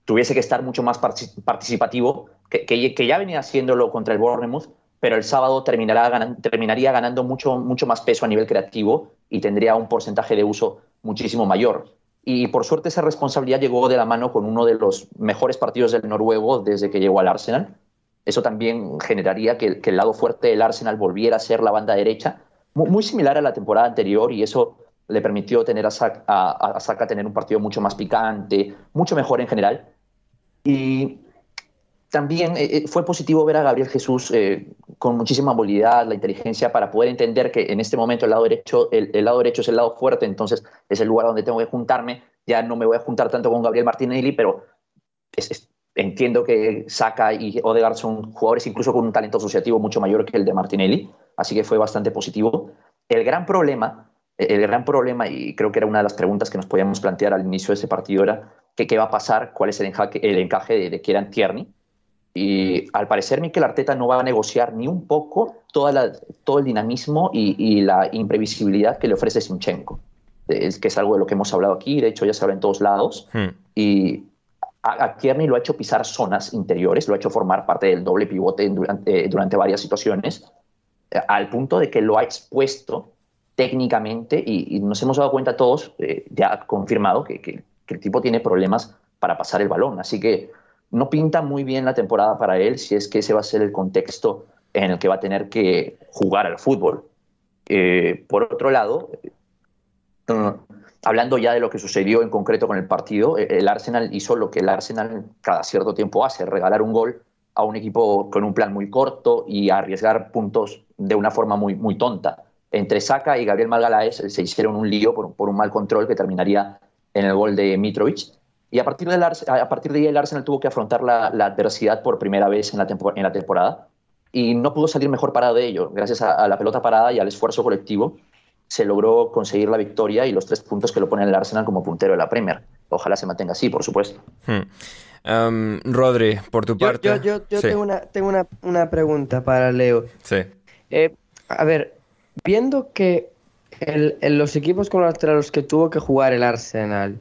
tuviese que estar mucho más participativo, que, que, ya venía haciéndolo contra el Bournemouth, pero el sábado terminará terminaría ganando mucho, mucho más peso a nivel creativo y tendría un porcentaje de uso muchísimo mayor. Y por suerte esa responsabilidad llegó de la mano con uno de los mejores partidos del noruego desde que llegó al Arsenal, eso también generaría que, el lado fuerte del Arsenal volviera a ser la banda derecha, muy, similar a la temporada anterior, y eso le permitió tener a Saka, tener un partido mucho más picante, mucho mejor en general. Y también eh, eh, fue positivo ver a Gabriel Jesús eh, con muchísima movilidad, la inteligencia para poder entender que en este momento el lado derecho, el, lado derecho es el lado fuerte, entonces es el lugar donde tengo que juntarme. Ya no me voy a juntar tanto con Gabriel Martinelli, pero es, Entiendo que Saka y Odegaard son jugadores incluso con un talento asociativo mucho mayor que el de Martinelli, así que fue bastante positivo. El gran problema, el gran problema, y creo que era una de las preguntas que nos podíamos plantear al inicio de ese partido, era que qué va a pasar, cuál es el encaje, el encaje de, de Kieran Tierney. Y al parecer Mikel Arteta no va a negociar ni un poco toda todo el dinamismo y, la imprevisibilidad que le ofrece Sinchenko, es, que es algo de lo que hemos hablado aquí, de hecho ya se habla en todos lados. Hmm. Y a, Kearney lo ha hecho pisar zonas interiores, lo ha hecho formar parte del doble pivote durante, durante varias situaciones, eh, al punto de que lo ha expuesto técnicamente y, nos hemos dado cuenta todos, eh, ya confirmado, que, que, el tipo tiene problemas para pasar el balón. Así que no pinta muy bien la temporada para él si es que ese va a ser el contexto en el que va a tener que jugar al fútbol. Eh, por otro lado, hablando ya de lo que sucedió en concreto con el partido, eh, el Arsenal hizo lo que el Arsenal cada cierto tiempo hace, regalar un gol a un equipo con un plan muy corto y arriesgar puntos de una forma muy, muy tonta. Entre Saka y Gabriel Malgalaes se hicieron un lío por, por un mal control que terminaría en el gol de Mitrovic. Y a partir, del, a partir de ahí el Arsenal tuvo que afrontar la, adversidad por primera vez en la, en la, temporada y no pudo salir mejor parado de ello. Gracias a, la pelota parada y al esfuerzo colectivo se logró conseguir la victoria y los tres puntos que lo ponen el Arsenal como puntero de la Premier. Ojalá se mantenga así, por supuesto. Hmm. Um, Rodri, por tu parte. Yo, tengo, una, tengo una, pregunta para Leo. Sí. Eh, a ver, viendo que los equipos contra los que tuvo que jugar el Arsenal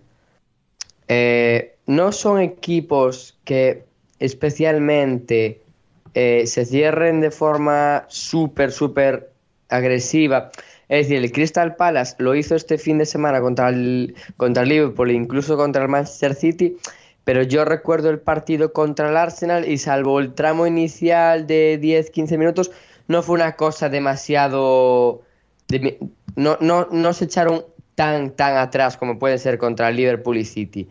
eh, no son equipos que especialmente eh, se cierren de forma súper, súper agresiva. Es decir, el Crystal Palace lo hizo este fin de semana contra el, contra el Liverpool e incluso contra el Manchester City, pero yo recuerdo el partido contra el Arsenal y salvo el tramo inicial de 10-15 minutos, no fue una cosa demasiado no, no, no se echaron tan, tan atrás como puede ser contra Liverpool y City.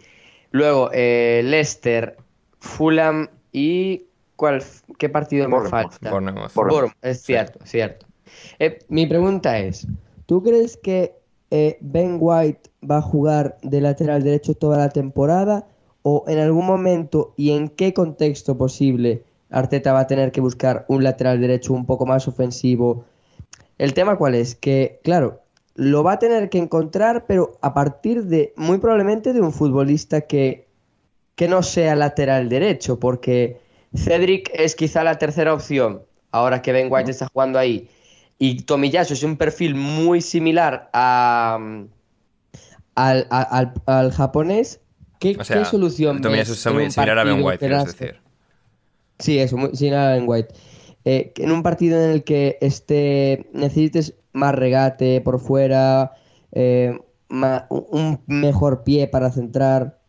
Luego, eh, Leicester, Fulham y... ¿cuál, ¿Qué partido me falta? es cierto, es cierto. Eh, mi pregunta es, ¿tú crees que eh, Ben White va a jugar de lateral derecho toda la temporada o en algún momento y en qué contexto posible Arteta va a tener que buscar un lateral derecho un poco más ofensivo el tema cuál es? Que, claro, lo va a tener que encontrar, pero a partir de, muy probablemente, de un futbolista que, que no sea lateral derecho, porque Cedric es quizá la tercera opción, ahora que Ben White está jugando ahí. Y Tomiyasu es un perfil muy similar a, al, al, japonés. ¿Qué, ¿qué solución Tomiyasu es muy similar a Ben White, quieres decir. Sí, eso, muy similar a Ben White. Eh, en un partido en el que este, necesites más regate por fuera, eh, un mejor pie para centrar.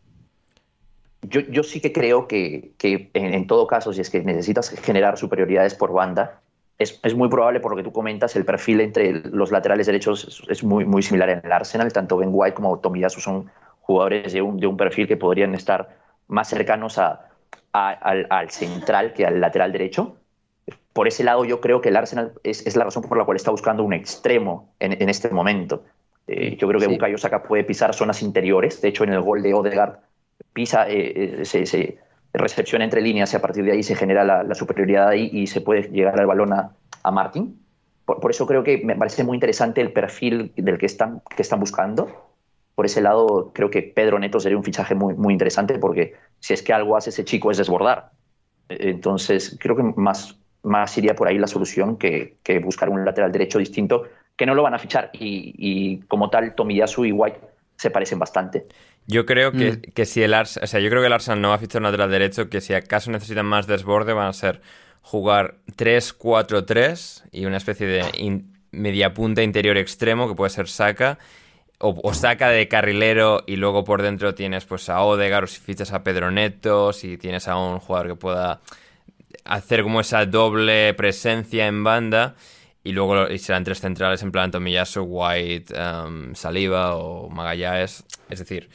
Yo, yo sí que creo que, que en, todo caso, si es que necesitas generar superioridades por banda, es, es, muy probable, por lo que tú comentas, el perfil entre los laterales derechos es, muy, muy similar en el Arsenal. Tanto Ben White como Tomiyasu son jugadores de un, de un perfil que podrían estar más cercanos a, al, al, central que al lateral derecho por ese lado yo creo que el Arsenal es, la razón por la cual está buscando un extremo en, este momento. Eh, yo creo que Bukayo Saka puede pisar zonas interiores. De hecho, en el gol de Odegaard pisa, eh, eh, se, recepciona entre líneas y a partir de ahí se genera la, superioridad ahí y se puede llegar al balón a, Martin. Por, eso creo que me parece muy interesante el perfil del que están, que están buscando. Por ese lado, creo que Pedro Neto sería un fichaje muy, muy interesante porque si es que algo hace ese chico es desbordar. Entonces, creo que más, más iría por ahí la solución que, buscar un lateral derecho distinto, que no lo van a fichar. Y, como tal, Tomiyasu y White se parecen bastante. Yo creo que, mm. si el Arsenal, o sea, yo creo que el Arsenal no va a fichar un lateral derecho, que si acaso necesitan más desborde van a ser jugar 3-4-3 y una especie de media punta interior extremo que puede ser Saka o, Saka de carrilero y luego por dentro tienes pues a Odegaard o si fichas a Pedro Neto, si tienes a un jugador que pueda hacer como esa doble presencia en banda y luego serán tres centrales en plan Tomiyasu, White, um, Saliva o Magallanes. Es decir,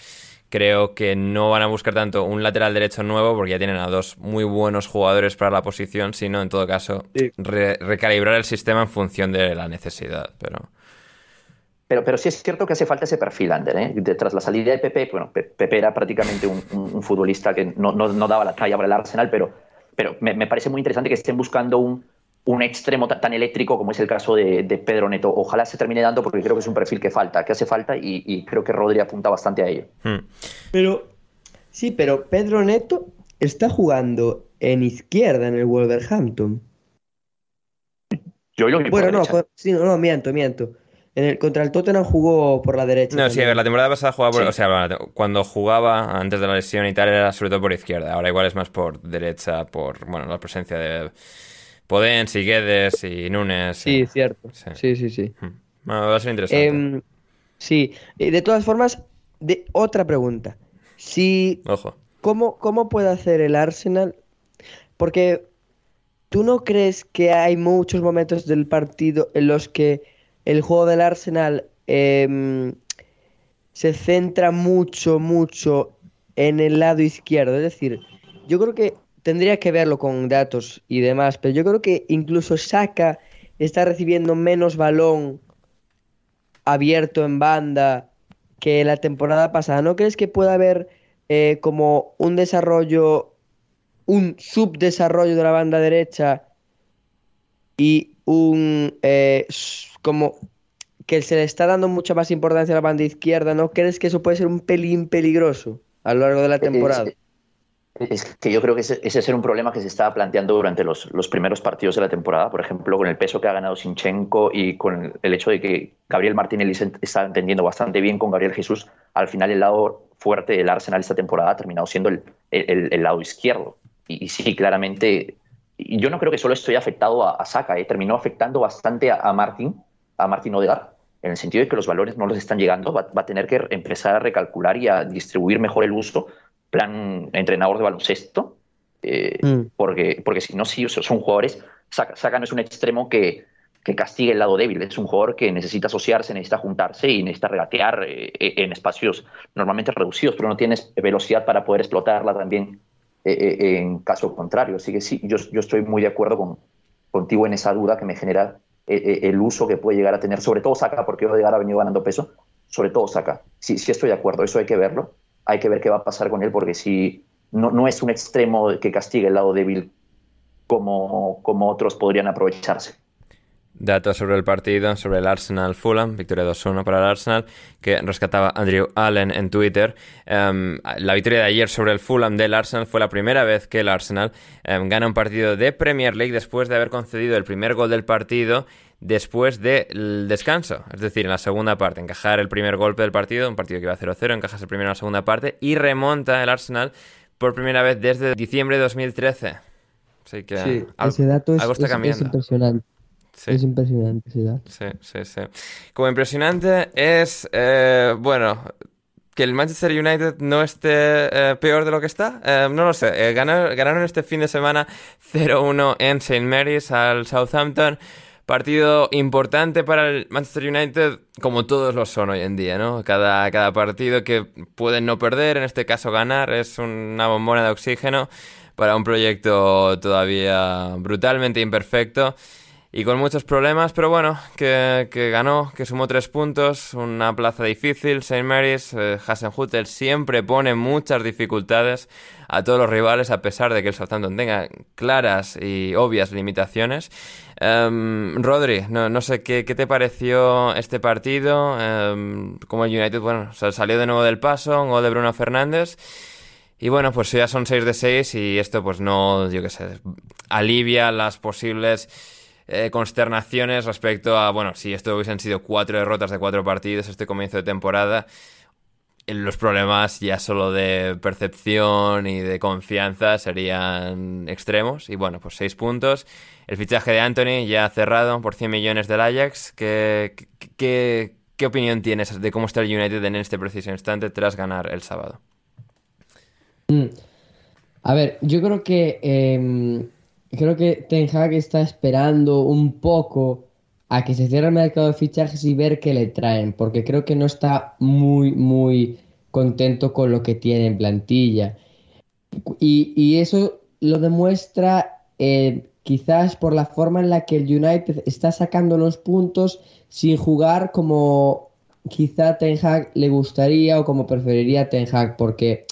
creo que no van a buscar tanto un lateral derecho nuevo porque ya tienen a dos muy buenos jugadores para la posición, sino en todo caso recalibrar el sistema en función de la necesidad. Pero... Pero, pero sí es cierto que hace falta ese perfil, Ander. ¿eh? Tras la salida de Pepe, bueno, Pepe era prácticamente un, futbolista que no, no, no, daba la talla para el Arsenal, pero pero me, parece muy interesante que estén buscando un, un extremo tan, eléctrico como es el caso de, Pedro Neto. Ojalá se termine dando porque creo que es un perfil que falta, que hace falta y, creo que Rodri apunta bastante a ello. Hmm. Pero, sí, pero Pedro Neto está jugando en izquierda en el Wolverhampton. Yo lo vi Bueno, no, sí, no, no, miento, miento. En el, contra el Tottenham jugó por la derecha. No, sí, a ver, la temporada pasada jugaba por, O sea, cuando jugaba antes de la lesión y tal era sobre todo por izquierda. Ahora igual es más por derecha, por, bueno, la presencia de Podens y Guedes y Nunes. Sí, cierto. Sí, sí, sí. Hmm. va a ser interesante. Em, sí, de todas formas, de, otra pregunta. Si, Ojo. ¿cómo, ¿Cómo puede hacer el Arsenal? Porque ¿tú no crees que hay muchos momentos del partido en los que el juego del Arsenal em, se centra mucho, mucho en el lado izquierdo? Es decir, yo creo que tendría que verlo con datos y demás, pero yo creo que incluso Saka está recibiendo menos balón abierto en banda que la temporada pasada. ¿No crees que puede haber eh, como un desarrollo, un subdesarrollo de la banda derecha y un eh, como que se le está dando mucha más importancia a la banda izquierda? ¿No crees que eso puede ser un pelín peligroso a lo largo de la temporada? Es que yo creo que ese, ese es un problema que se estaba planteando durante los, los, primeros partidos de la temporada, por ejemplo, con el peso que ha ganado Sinchenko y con el hecho de que Gabriel Martínez está entendiendo bastante bien con Gabriel Jesús. Al final, el lado fuerte del Arsenal esta temporada ha terminado siendo el, el, el lado izquierdo. Y, y, sí, claramente, yo no creo que solo estoy afectado a, a Saka, ¿eh? terminó afectando bastante a, a Martín, a Martín Odegaard, en el sentido de que los valores no los están llegando, va, va a tener que empezar a recalcular y a distribuir mejor el uso plan entrenador de baloncesto, eh, mm. porque, porque si no, sí, son jugadores, Saka, no es un extremo que, que castigue el lado débil, es un jugador que necesita asociarse, necesita juntarse y necesita regatear eh, en espacios normalmente reducidos, pero no tienes velocidad para poder explotarla también eh, en caso contrario. Así que sí, yo, yo estoy muy de acuerdo con, contigo en esa duda que me genera el uso que puede llegar a tener, sobre todo Saka, porque Odegaard ha venido ganando peso, sobre todo Saka. Sí, sí estoy de acuerdo, eso hay que verlo hay que ver qué va a pasar con él, porque si no, no es un extremo que castigue el lado débil como, como otros podrían aprovecharse. Datos sobre el partido, sobre el Arsenal Fulham, victoria 2-1 para el Arsenal, que rescataba Andrew Allen en Twitter. Um, la victoria de ayer sobre el Fulham del Arsenal fue la primera vez que el Arsenal um, gana un partido de Premier League después de haber concedido el primer gol del partido después del descanso. Es decir, en la segunda parte, encajar el primer golpe del partido, un partido que iba 0-0, encajas el primero en la segunda parte y remonta el Arsenal por primera vez desde diciembre de 2013. Así que sí, ese dato es, impresionante. Es impresionante ese dato. Sí, sí, sí. Como impresionante es, eh, bueno, que el Manchester United no esté eh, peor de lo que está. Eh, no lo sé. Ganaron, ganaron este fin de semana 0-1 en St. Mary's al Southampton. Partido importante para el Manchester United, como todos lo son hoy en día, ¿no? Cada, cada partido que pueden no perder, en este caso ganar, es una bombona de oxígeno para un proyecto todavía brutalmente imperfecto y con muchos problemas, pero bueno, que, ganó, que sumó tres puntos, una plaza difícil, St. Mary's, eh, Hasenhutel siempre pone muchas dificultades a todos los rivales, a pesar de que el Southampton tenga claras y obvias limitaciones. Um, Rodri, no, no, sé ¿qué, te pareció este partido, um, como el United, bueno, salió de nuevo del paso, un gol de Bruno Fernández. Y bueno, pues ya son 6 de 6 y esto pues no, yo qué sé, alivia las posibles eh, consternaciones respecto a, bueno, si esto hubiesen sido cuatro derrotas de cuatro partidos este comienzo de temporada, los problemas ya solo de percepción y de confianza serían extremos. Y bueno, pues seis puntos. El fichaje de Anthony ya cerrado por 100 millones del Ajax. ¿Qué, qué, qué opinión tienes de cómo está el United en este preciso instante tras ganar el sábado? Mm. A ver, yo creo que em, creo que Ten Hag está esperando un poco a que se cierre el mercado de fichajes y ver qué le traen, porque creo que no está muy, muy contento con lo que tiene en plantilla. Y, eso lo demuestra eh, quizás por la forma en la que el United está sacando los puntos sin jugar como quizá Ten Hag le gustaría o como preferiría Ten Hag, porque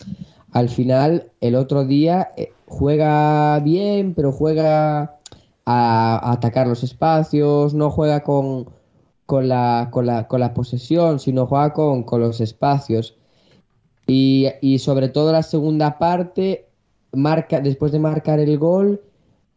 al final el otro día eh, juega bien, pero juega a, atacar los espacios, no juega con, con, la, con, la, con la posesión, sino juega con, con los espacios. Y, y, sobre todo la segunda parte marca, después de marcar el gol,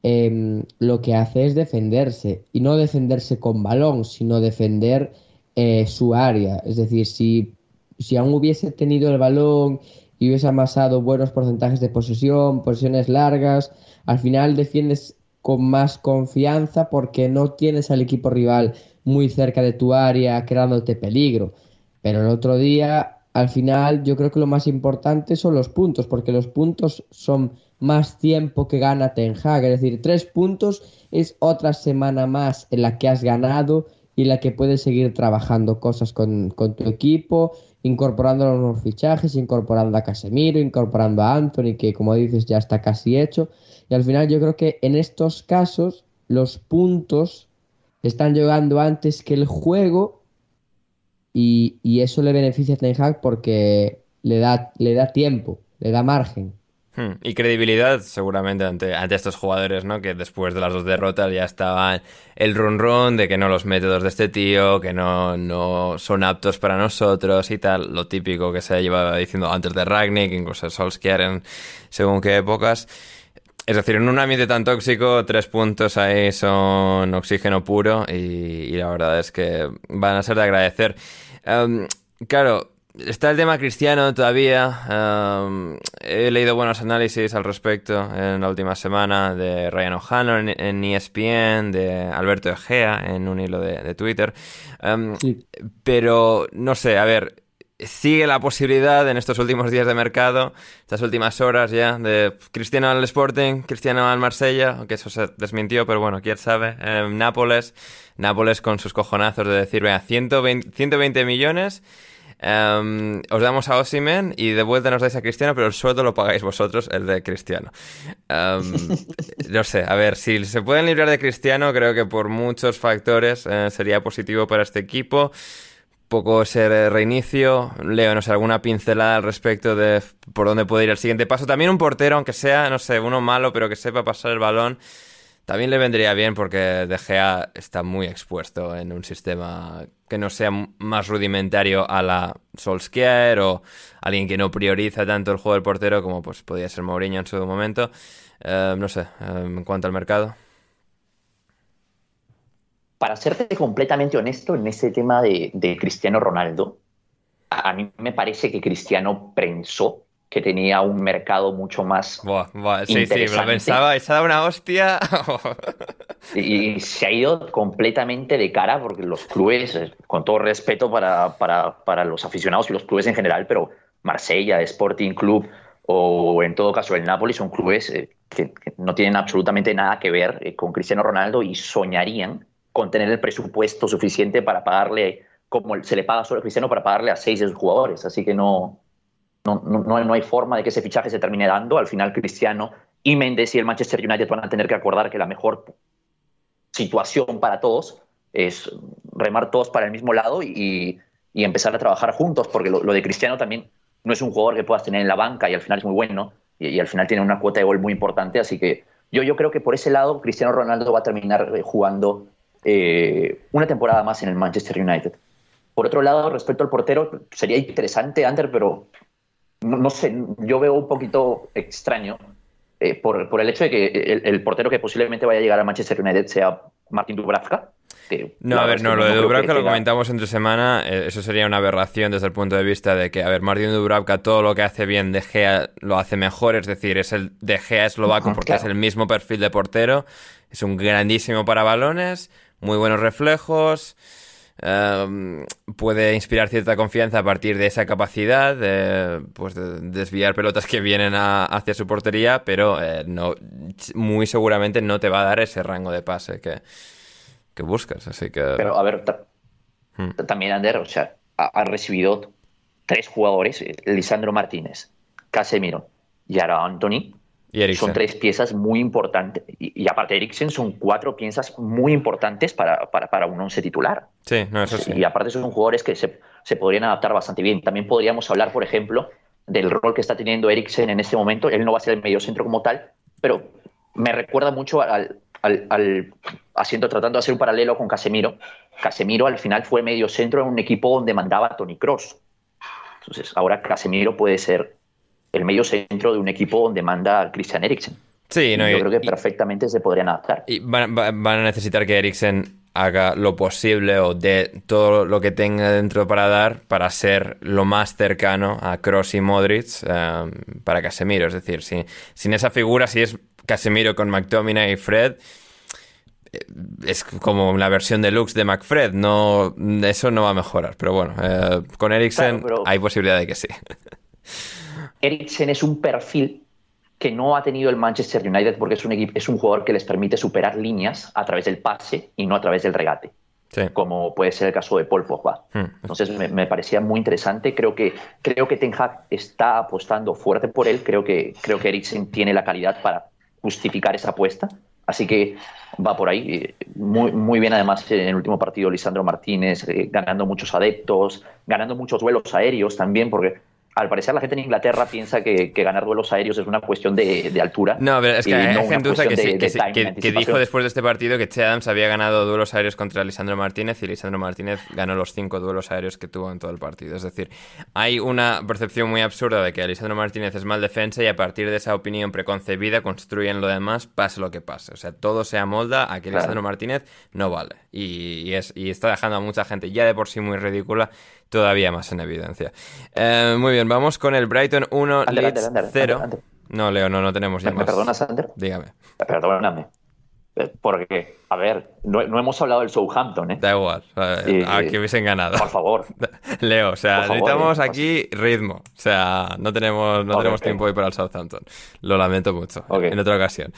em, lo que hace es defenderse. Y no defenderse con balón, sino defender eh, su área. Es decir, si, si aún hubiese tenido el balón y hubiese amasado buenos porcentajes de posesión, posesiones largas, al final defiendes con más confianza porque no tienes al equipo rival muy cerca de tu área creándote peligro. Pero el otro día, al final, yo creo que lo más importante son los puntos, porque los puntos son más tiempo que gana Ten. Es decir, tres puntos es otra semana más en la que has ganado y en la que puedes seguir trabajando cosas con, con tu equipo, incorporando los fichajes, incorporando a Casemiro, incorporando a Anthony, que como dices ya está casi hecho. Y al final yo creo que en estos casos los puntos están llegando antes que el juego y, eso le beneficia a Ten Hag porque le da, le da tiempo, le da margen. Hmm, y credibilidad seguramente ante, ante estos jugadores, ¿no? Que después de las dos derrotas ya estaba el run run de que no los métodos de este tío, que no, no son aptos para nosotros y tal, lo típico que se llevaba diciendo antes de Ragnick, incluso Solskjaer en según qué épocas. Es decir, en un ambiente tan tóxico, tres puntos ahí son oxígeno puro y, la verdad es que van a ser de agradecer. Em, claro, está el tema cristiano todavía. Em, he leído buenos análisis al respecto en la última semana de Ryan O'Hanlon en, ESPN, de Alberto Egea en un hilo de, Twitter. Em, pero no sé, a ver, sigue la posibilidad en estos últimos días de mercado, estas últimas horas ya, de Cristiano al Sporting, Cristiano al Marsella, aunque eso se desmintió, pero bueno, quién sabe. Eh, Nápoles, Nápoles con sus cojonazos de decir, vea, 120, 120 millones. Em, os damos a Osimen y de vuelta nos dais a Cristiano, pero el sueldo lo pagáis vosotros, el de Cristiano. Em, no sé, a ver, si se pueden librar de Cristiano, creo que por muchos factores eh, sería positivo para este equipo poco ese reinicio. Leo, no sé, alguna pincelada al respecto de por dónde puede ir el siguiente paso. También un portero, aunque sea, no sé, uno malo, pero que sepa pasar el balón, también le vendría bien porque De Gea está muy expuesto en un sistema que no sea más rudimentario a la Solskjaer o alguien que no prioriza tanto el juego del portero como pues podía ser Mourinho en su momento. Eh, no sé, eh, en cuanto al mercado para serte completamente honesto en ese tema de, Cristiano Ronaldo, a mí me parece que Cristiano pensó que tenía un mercado mucho más buah, sí, sí, lo pensaba, ha dado una hostia. y, se ha ido completamente de cara porque los clubes, eh, con todo respeto para, para, para los aficionados y los clubes en general, pero Marsella, Sporting Club o en todo caso el Napoli son clubes eh, que, no tienen absolutamente nada que ver eh, con Cristiano Ronaldo y soñarían con tener el presupuesto suficiente para pagarle, como se le paga solo a Cristiano, para pagarle a seis de sus jugadores. Así que no, no, no, no hay forma de que ese fichaje se termine dando. Al final, Cristiano y Méndez y el Manchester United van a tener que acordar que la mejor situación para todos es remar todos para el mismo lado y, y empezar a trabajar juntos, porque lo, de Cristiano también no es un jugador que puedas tener en la banca y al final es muy bueno y, al final tiene una cuota de gol muy importante, así que yo, yo creo que por ese lado Cristiano Ronaldo va a terminar eh, jugando eh, una temporada más en el Manchester United. Por otro lado, respecto al portero, sería interesante, Ander, pero no, sé, yo veo un poquito extraño eh, por, por, el hecho de que el, portero que posiblemente vaya a llegar al Manchester United sea Martin Dubravka. no, a ver, no, lo de Dubravka lo comentamos entre semana, eh, eso sería una aberración desde el punto de vista de que, a ver, Martin Dubravka todo lo que hace bien De Gea lo hace mejor, es decir, es el De Gea eslovaco porque es el mismo perfil de portero, es un grandísimo para balones, muy buenos reflejos. Em, puede inspirar cierta confianza a partir de esa capacidad de, pues desviar pelotas que vienen hacia su portería, pero eh, no, muy seguramente no te va a dar ese rango de pase que, que buscas. Así que. Pero a ver, hmm. también Ander, o sea, ha, recibido tres jugadores: Lisandro Martínez, Casemiro y ahora Anthony, son tres piezas muy importantes. Y, aparte Eriksen son cuatro piezas muy importantes para, para, para un once titular. Sí, no, eso sí. Y aparte son jugadores que se, se, podrían adaptar bastante bien. También podríamos hablar, por ejemplo, del rol que está teniendo Eriksen en este momento. Él no va a ser el mediocentro como tal, pero me recuerda mucho al, al, al, haciendo, tratando de hacer un paralelo con Casemiro. Casemiro al final fue mediocentro en un equipo donde mandaba Tony Cross. Entonces ahora Casemiro puede ser el medio centro de un equipo donde manda Christian Eriksen. Sí, no, yo creo que perfectamente se podrían adaptar. Y van, a necesitar que Eriksen haga lo posible o dé todo lo que tenga dentro para dar para ser lo más cercano a Cross y Modric um, para Casemiro. Es decir, si, sin esa figura, si es Casemiro con McTominay y Fred, eh, es como la versión deluxe de McFred. No, eso no va a mejorar. Pero bueno, eh, con Eriksen hay posibilidad de que sí. Eriksen es un perfil que no ha tenido el Manchester United porque es un, equipo, es un jugador que les permite superar líneas a través del pase y no a través del regate. como puede ser el caso de Paul Pogba. Hmm. Entonces me, parecía muy interesante. Creo que, creo que Ten Hag está apostando fuerte por él. Creo que, creo que Eriksen tiene la calidad para justificar esa apuesta. Así que va por ahí. Muy, muy bien, además, en el último partido, Lisandro Martínez eh, ganando muchos adeptos, ganando muchos duelos aéreos también, porque al parecer la gente en Inglaterra piensa que, ganar duelos aéreos es una cuestión de, altura. No, pero es que hay gente que, dijo después de este partido que Che Adams había ganado duelos aéreos contra Lisandro Martínez y Lisandro Martínez ganó los cinco duelos aéreos que tuvo en todo el partido. Es decir, hay una percepción muy absurda de que Lisandro Martínez es mal defensa y a partir de esa opinión preconcebida construyen lo demás, pase lo que pase. O sea, todo se amolda a que Lisandro Martínez no vale. Y, es, y está dejando a mucha gente ya de por sí muy ridícula todavía más en evidencia. Eh, muy bien, vamos con el Brighton 1, Leeds 0. No, Leo, no, no tenemos ya ¿Me, perdonas, Sander? Dígame. Perdóname. Eh, porque, a ver, no, hemos hablado del Southampton, ¿eh? Da igual, aquí hubiesen ganado. Por favor. Leo, o sea, necesitamos aquí ritmo. O sea, no tenemos, no tenemos tiempo hoy para el Southampton. Lo lamento mucho. En otra ocasión.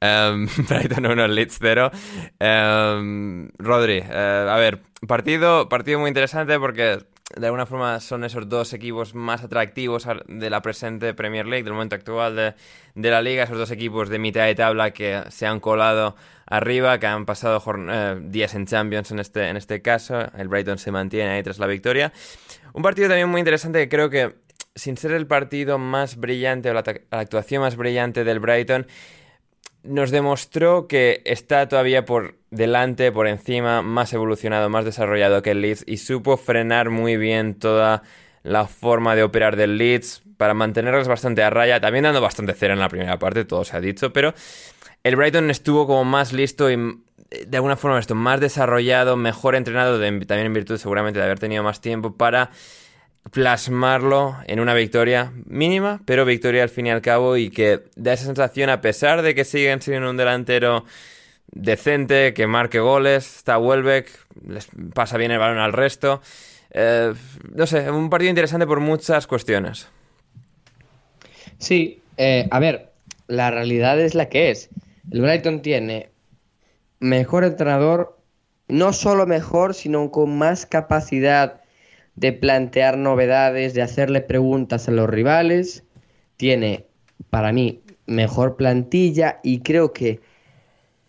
Um, Brighton 1, Leeds 0. Em, Rodri, eh, a ver, partido, partido muy interesante porque de alguna forma son esos dos equipos más atractivos de la presente Premier League, del momento actual de, la liga, esos dos equipos de mitad de tabla que se han colado arriba, que han pasado eh, días en Champions en este, en este caso, el Brighton se mantiene ahí tras la victoria. Un partido también muy interesante que creo que, sin ser el partido más brillante o la actuación más brillante del Brighton, nos demostró que está todavía por delante, por encima, más evolucionado, más desarrollado que el Leeds y supo frenar muy bien toda la forma de operar del Leeds para mantenerlos bastante a raya, también dando bastante cera en la primera parte, todo se ha dicho, pero el Brighton estuvo como más listo y de alguna forma esto, más desarrollado, mejor entrenado, también en virtud seguramente de haber tenido más tiempo para plasmarlo en una victoria mínima, pero victoria al fin y al cabo y que da esa sensación a pesar de que siguen siendo un delantero decente, que marque goles, está Welbeck, les pasa bien el balón al resto. Eh, no sé, un partido interesante por muchas cuestiones. Sí, eh, a ver, la realidad es la que es. El Brighton tiene mejor entrenador, no solo mejor, sino con más capacidad de plantear novedades, de hacerle preguntas a los rivales. Tiene, para mí, mejor plantilla y creo que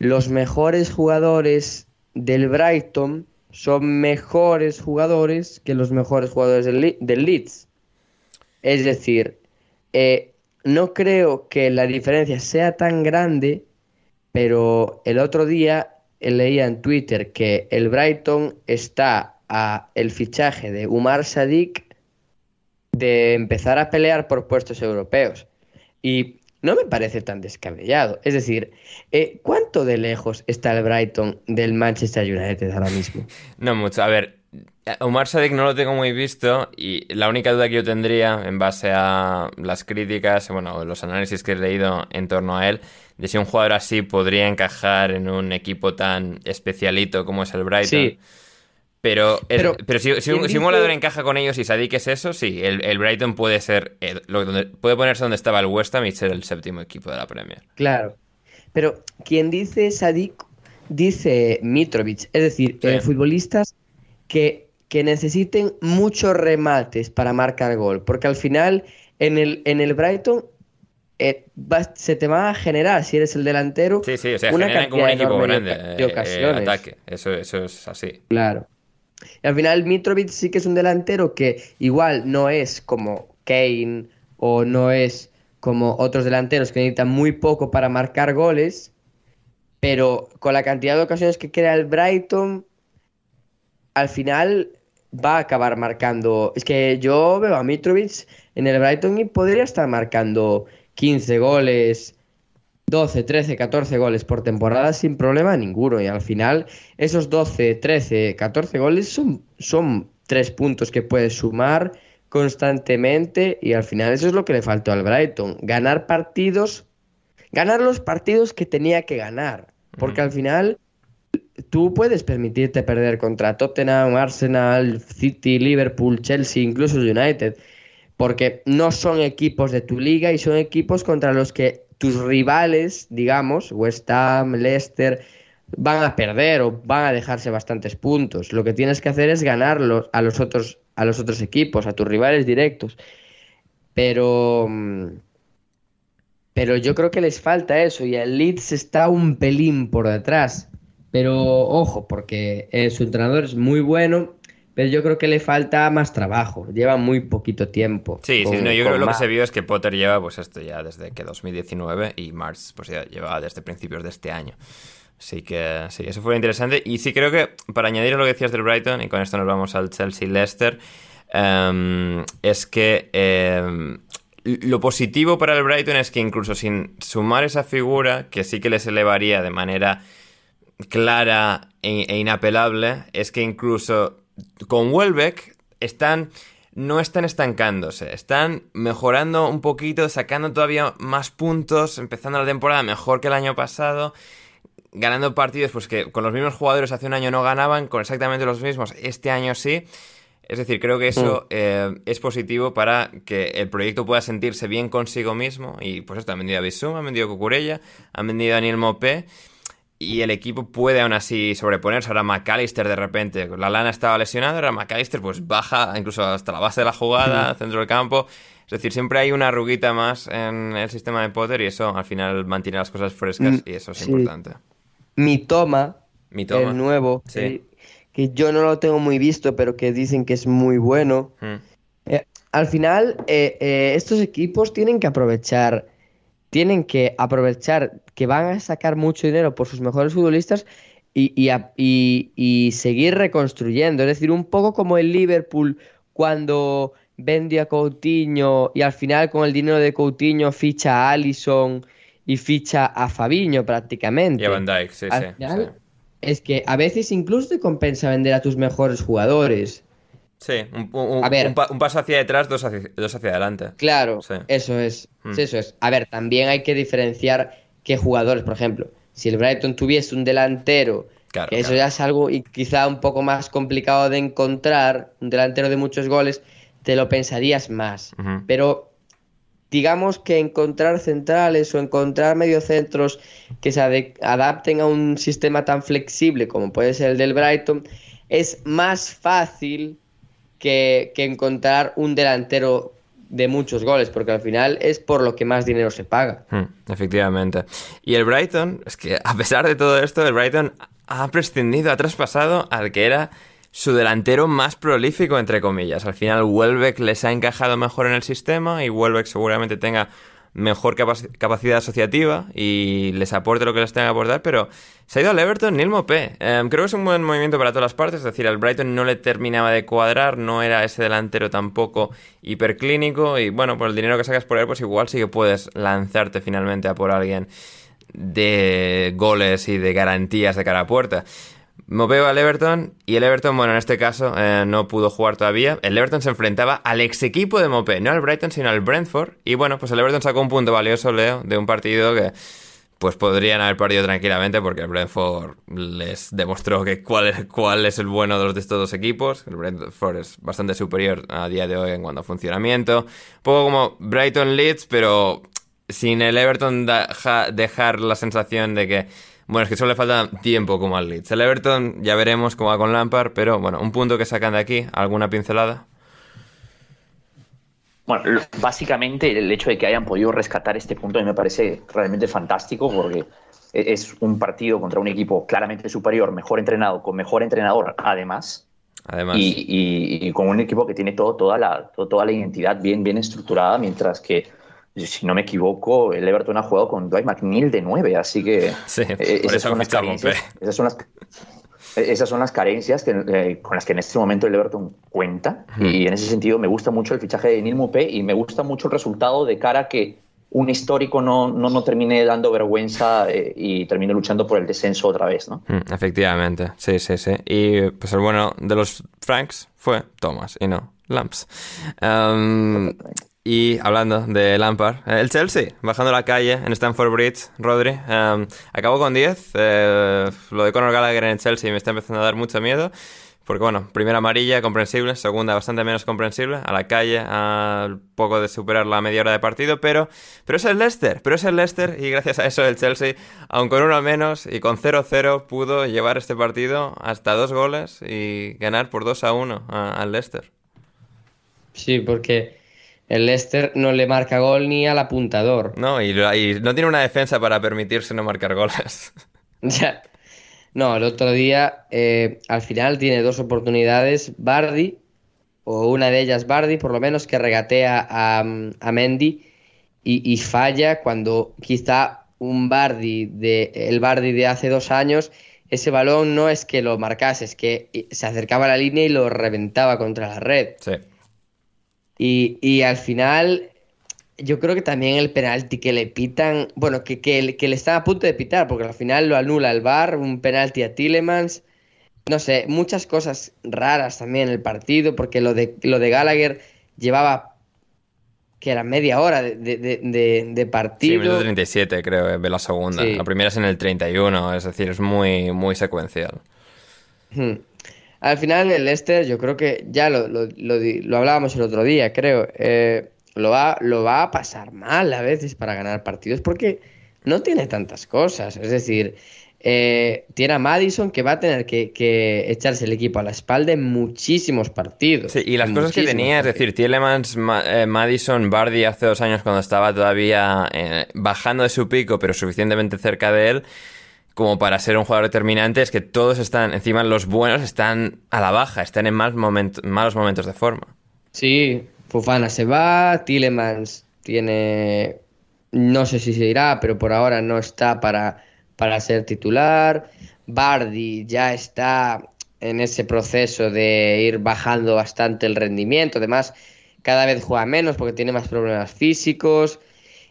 los mejores jugadores del Brighton son mejores jugadores que los mejores jugadores del, Leeds. Es decir, eh, no creo que la diferencia sea tan grande, pero el otro día leía en Twitter que el Brighton está a el fichaje de Umar Sadik de empezar a pelear por puestos europeos. Y no me parece tan descabellado. Es decir, eh, ¿cuánto de lejos está el Brighton del Manchester United ahora mismo? No mucho. A ver, Umar Sadik no lo tengo muy visto y la única duda que yo tendría en base a las críticas, bueno, los análisis que he leído en torno a él, de si un jugador así podría encajar en un equipo tan especialito como es el Brighton. Sí. Pero, pero, si, un, volador encaja con ellos y Sadik es eso, sí, el, Brighton puede ser puede ponerse donde estaba el West Ham y ser el séptimo equipo de la Premier. Claro. Pero quien dice Sadik dice Mitrovic, es decir, eh, futbolistas que, que necesiten muchos remates para marcar gol, porque al final en el, en el Brighton eh, se te va a generar, si eres el delantero, sí, sí, o sea, una como un equipo grande de, eh, ocasiones. ataque. Eso, eso es así. Claro al final Mitrovic sí que es un delantero que igual no es como Kane o no es como otros delanteros que necesitan muy poco para marcar goles, pero con la cantidad de ocasiones que crea el Brighton, al final va a acabar marcando. Es que yo veo a Mitrovic en el Brighton y podría estar marcando 15 goles, 12, 13, 14 goles por temporada sin problema ninguno. Y al final, esos 12, 13, 14 goles son, son tres puntos que puedes sumar constantemente. Y al final, eso es lo que le faltó al Brighton: ganar partidos, ganar los partidos que tenía que ganar. Porque al final tú puedes permitirte perder contra Tottenham, Arsenal, City, Liverpool, Chelsea, incluso United, porque no son equipos de tu liga y son equipos contra los que tus rivales, digamos, West Ham, Leicester, van a perder o van a dejarse bastantes puntos. Lo que tienes que hacer es ganarlos a los otros, a los otros equipos, a tus rivales directos. Pero, mm, pero yo creo que les falta eso y el Leeds está un pelín por detrás. Pero ojo, porque eh, su entrenador es muy bueno pero yo creo que le falta más trabajo, lleva muy poquito tiempo. Sí, sí, no, yo creo que lo que se vio es que Potter lleva pues esto ya desde que 2019 y Mars pues ya lleva desde principios de este año. Así que sí, eso fue interesante. Y sí creo que para añadir a lo que decías del Brighton, y con esto nos vamos al Chelsea-Leicester, em, es que em, lo positivo para el Brighton es que incluso sin sumar esa figura, que sí que les elevaría de manera clara e, e inapelable, es que incluso con Welbeck están no están estancándose, están mejorando un poquito, sacando todavía más puntos, empezando la temporada mejor que el año pasado, ganando partidos pues que con los mismos jugadores hace un año no ganaban, con exactamente los mismos, este año sí. Es decir, creo que eso mm. eh, es positivo para que el proyecto pueda sentirse bien consigo mismo. Y pues esto, han vendido a Bisum, han vendido a Cucurella, han vendido a Daniel Mopé y el equipo puede aún así sobreponerse. Ahora McAllister de repente, la lana estaba lesionada, ahora McAllister pues baja incluso hasta la base de la jugada, centro del campo. Es decir, siempre hay una arruguita más en el sistema de Potter y eso al final mantiene las cosas frescas mm, y eso es importante. Mi toma, Mi toma, el nuevo, que, yo no lo tengo muy visto, pero que dicen que es muy bueno. Mm. Eh, al final, eh, eh, estos equipos tienen que aprovechar tienen que aprovechar que van a sacar mucho dinero por sus mejores futbolistas y, y, seguir reconstruyendo. Es decir, un poco como el Liverpool cuando vendió a Coutinho y al final con el dinero de Coutinho ficha a Allison y ficha a Fabiño prácticamente. Y a Van Dijk, sí, sí, Es que a veces incluso te compensa vender a tus mejores jugadores. Sí, un, paso hacia detrás, dos hacia, dos hacia adelante. Claro, eso es, mm. eso es. A ver, también hay que diferenciar qué jugadores, por ejemplo, si el Brighton tuviese un delantero, que eso ya es algo y quizá un poco más complicado de encontrar, un delantero de muchos goles, te lo pensarías más. Pero digamos que encontrar centrales o encontrar mediocentros que se adapten a un sistema tan flexible como puede ser el del Brighton, es más fácil que, encontrar un delantero de muchos goles, porque al final es por lo que más dinero se paga. Hmm, efectivamente. Y el Brighton, es que a pesar de todo esto, el Brighton ha prescindido, ha traspasado al que era su delantero más prolífico, entre comillas. Al final, Welbeck les ha encajado mejor en el sistema y Welbeck seguramente tenga mejor capacidad asociativa y les aporte lo que les tenga que aportar, pero se ha ido al Everton Neil Mopé. Em, creo que es un buen movimiento para todas las partes, es decir, al Brighton no le terminaba de cuadrar, no era ese delantero tampoco hiperclínico y bueno, por el dinero que sacas por él, pues igual sí que puedes lanzarte finalmente a por alguien de goles y de garantías de cara a puerta. Moveo al Everton y el Everton, bueno, en este caso eh, no pudo jugar todavía. El Everton se enfrentaba al ex equipo de Mopé, no al Brighton, sino al Brentford. Y bueno, pues el Everton sacó un punto valioso, Leo, de un partido que pues podrían haber perdido tranquilamente porque el Brentford les demostró que cuál es, cuál es el bueno de los de estos dos equipos. El Brentford es bastante superior a día de hoy en cuanto a funcionamiento. Un poco como Brighton Leeds, pero sin el Everton dejar la sensación de que bueno, es que solo le falta tiempo como al Leeds. El Everton ya veremos cómo va con Lampard, pero bueno, un punto que sacan de aquí, ¿alguna pincelada? Bueno, básicamente el hecho de que hayan podido rescatar este punto a mí me parece realmente fantástico porque e-, es un partido contra un equipo claramente superior, mejor entrenado, con mejor entrenador además. Además. Y, con un equipo que tiene todo, toda, la, toda la identidad bien, bien estructurada, mientras que si no me equivoco, el Everton ha jugado con Dwight McNeil de 9, así que sí, eh, por eso son unas e-, esas son las carencias eh, con las que en este momento el Everton cuenta. Y en ese sentido me gusta mucho el fichaje de Neil Mupé y me gusta mucho el resultado de cara a que un histórico no, no, no termine dando vergüenza eh, y termine luchando por el descenso otra vez, ¿no? Mm, efectivamente, sí, sí, sí. Y pues el bueno de los Franks fue Thomas y no Lamps. Um, y hablando de Lampard, el Chelsea, bajando la calle en Stamford Bridge, Rodri, um, acabó con 10. Eh, lo de Conor Gallagher en el Chelsea me está empezando a dar mucho miedo. Porque bueno, primera amarilla, comprensible, segunda bastante menos comprensible, a la calle, a poco de superar la media hora de partido, pero, pero es el Leicester, pero es el Leicester y gracias a eso el Chelsea, aun con uno al menos y con 0-0, pudo llevar este partido hasta dos goles y ganar por 2-1 al Leicester. Sí, porque el Leicester no le marca gol ni al apuntador. No, y, y no tiene una defensa para permitirse no marcar goles. ya. No, el otro día, eh, al final tiene dos oportunidades, Bardi, o una de ellas Bardi, por lo menos, que regatea a, a Mendy y, falla cuando quizá un Bardi, de, el Bardi de hace dos años, ese balón no es que lo marcase, es que se acercaba a la línea y lo reventaba contra la red. Sí. Y, y al final yo creo que también el penalti que le pitan, bueno, que, que, que, le están a punto de pitar, porque al final lo anula el VAR, un penalti a Tillemans, no sé, muchas cosas raras también en el partido, porque lo de, lo de Gallagher llevaba, que era media hora de, de, de, partido. Sí, el 37 creo, ve la segunda. La primera es en el 31, es decir, es muy, muy secuencial. Hmm. Al final el Leicester, yo creo que ya lo, lo, lo, lo hablábamos el otro día, creo. Eh, lo va, lo va a pasar mal a veces para ganar partidos porque no tiene tantas cosas. Es decir, eh, tiene a Madison que va a tener que, echarse el equipo a la espalda en muchísimos partidos. Sí, y las cosas que tenía, es decir, Tielemans, eh, Madison, Bardi hace dos años cuando estaba todavía eh, bajando de su pico, pero suficientemente cerca de él como para ser un jugador determinante, es que todos están, encima los buenos están a la baja, están en malos momentos de forma. Sí, Fofana se va, Tillemans tiene, no sé si se irá, pero por ahora no está para, para ser titular. Bardi ya está en ese proceso de ir bajando bastante el rendimiento, además cada vez juega menos porque tiene más problemas físicos.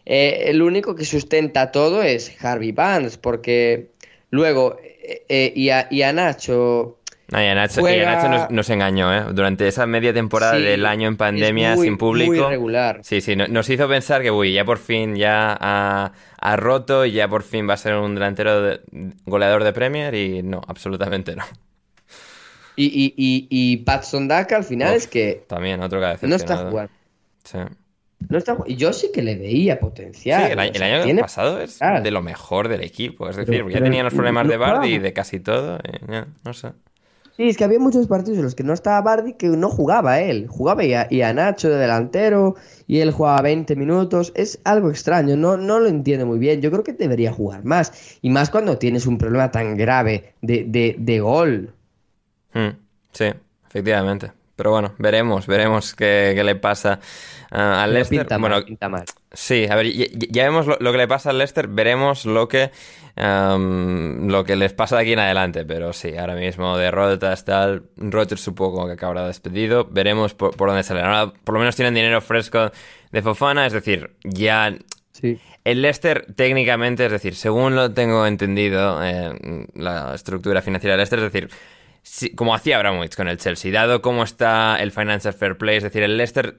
Eh, el único que sustenta todo es Harvey Barnes, porque luego eh, eh, y, y a Nacho y Nacho, nos, engañó, ¿eh? Durante esa media temporada del año en pandemia sin público. Muy regular. Sí, sí, nos hizo pensar que, uy, ya por fin ya ha, roto y ya por fin va a ser un delantero goleador de Premier y no, absolutamente no. Y, y, y, y Pat Sondaka al final es que. También, otro que No está jugando. Sí. No está, y yo sí que le veía potencial. Sí, el, año, pasado es de lo mejor del equipo. Es decir, ya tenía los problemas de Bardi y de casi todo. no sé. Sí, es que había muchos partidos en los que no estaba Bardi que no jugaba él. Jugaba y a, Nacho de delantero y él jugaba 20 minutos. Es algo extraño, no, no lo entiendo muy bien. Yo creo que debería jugar más. Y más cuando tienes un problema tan grave de, de, gol. Hmm, sí, efectivamente. Pero bueno, veremos, veremos qué, le pasa uh, al Leicester. bueno, pinta mal. Sí, a ver, ya, vemos lo, que le pasa al Leicester, veremos lo que lo que les pasa de aquí en adelante, pero sí, ahora mismo derrotas, tal, Rodgers supongo que acabará despedido, veremos por, dónde salen. Ahora por lo menos tienen dinero fresco de Fofana, es decir, ya... El Leicester técnicamente, es decir, según lo tengo entendido, eh, la estructura financiera del Leicester, es decir, como hacía Abramovich con el Chelsea, dado cómo está el Financial Fair Play, es decir, el Leicester,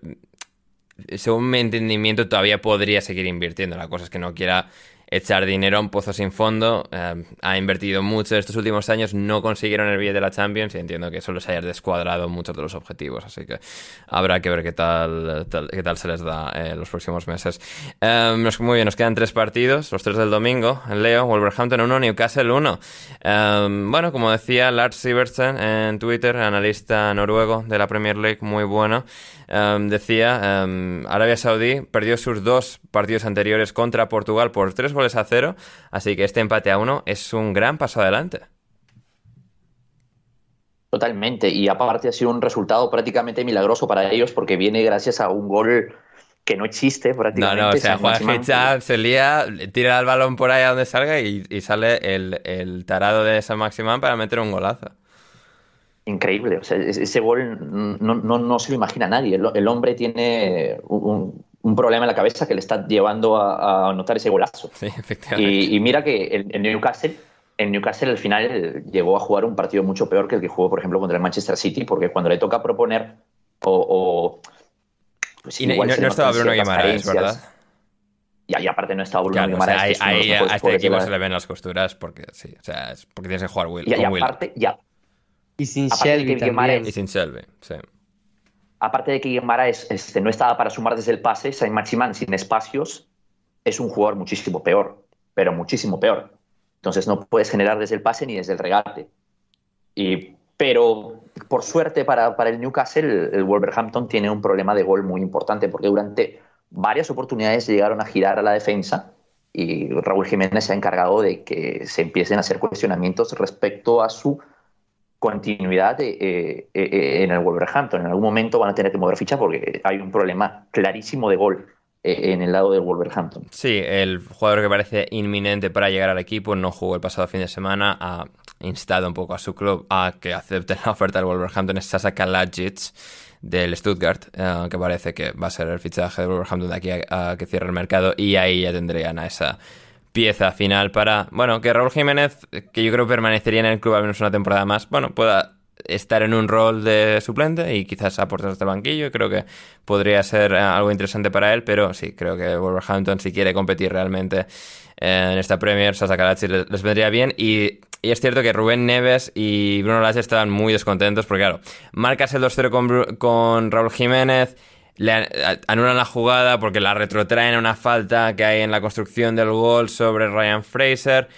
según mi entendimiento, todavía podría seguir invirtiendo. La cosa es que no quiera echar dinero a un pozo sin fondo. Eh, ha invertido mucho estos últimos años, no consiguieron el billete de la Champions y entiendo que eso les haya descuadrado muchos de los objetivos. Así que habrá que ver qué tal, qué tal se les da en los próximos meses. Eh, muy bien, nos quedan tres partidos, los tres del domingo. Leo, Wolverhampton 1, Newcastle 1. Eh, bueno, como decía Lars Sivertsen en Twitter, analista noruego de la Premier League, muy bueno. Em, decía, um, Arabia Saudí perdió sus dos partidos anteriores contra Portugal por tres goles a cero, así que este empate a uno es un gran paso adelante. Totalmente, y aparte ha sido un resultado prácticamente milagroso para ellos porque viene gracias a un gol que no existe prácticamente. No, no, o sea, Juan se lía, tira el balón por ahí a donde salga y, sale el, tarado de San Maximán para meter un golazo. Increíble, o sea, ese gol no, no, se lo imagina nadie. El, hombre tiene un, problema en la cabeza que le está llevando a, anotar ese golazo. Sí, efectivamente. Y, mira que el, Newcastle, en Newcastle al final llegó a jugar un partido mucho peor que el que jugó, por ejemplo, contra el Manchester City, porque cuando le toca proponer o pues y, no, estaba Bruno Guimaraes, ¿verdad? Y, aparte no estaba Bruno Guimaraes. ahí, a este equipo se le ven las costuras porque sí, o sea, es porque tienes que jugar Will. Y, y aparte, ya. Y sin Shelby también. Y sin Shelby, sí. Aparte de que Guimaraes este, no estaba para sumar desde el pase, Saint Maximan sin espacios es un jugador muchísimo peor, pero muchísimo peor. Entonces no puedes generar desde el pase ni desde el regate. Y pero por suerte para, el Newcastle, el, Wolverhampton tiene un problema de gol muy importante porque durante varias oportunidades llegaron a girar a la defensa y Raúl Jiménez se ha encargado de que se empiecen a hacer cuestionamientos respecto a su continuidad eh, eh, eh, en el Wolverhampton. En algún momento van a tener que mover ficha porque hay un problema clarísimo de gol en el lado del Wolverhampton. Sí, el jugador que parece inminente para llegar al equipo no jugó el pasado fin de semana. A instado un poco a su club a que acepte la oferta del Wolverhampton es Sasa Kalajic del Stuttgart, que parece que va a ser el fichaje del Wolverhampton de aquí a, que cierre el mercado y ahí ya tendrían a esa pieza final para, bueno, que Raúl Jiménez, que yo creo permanecería en el club al menos una temporada más, bueno, pueda estar en un rol de suplente y quizás aportar hasta el banquillo. Creo que podría ser eh, algo interesante para él, pero sí, creo que Wolverhampton, si quiere competir realmente eh, en esta Premier, Sasa Kalajic les vendría bien y es cierto que Rubén Neves y Bruno Lage estaban muy descontentos porque, claro, marcas el 2-0 con, Raúl Jiménez, le anulan la jugada porque la retrotraen a una falta que hay en la construcción del gol sobre Ryan Fraser.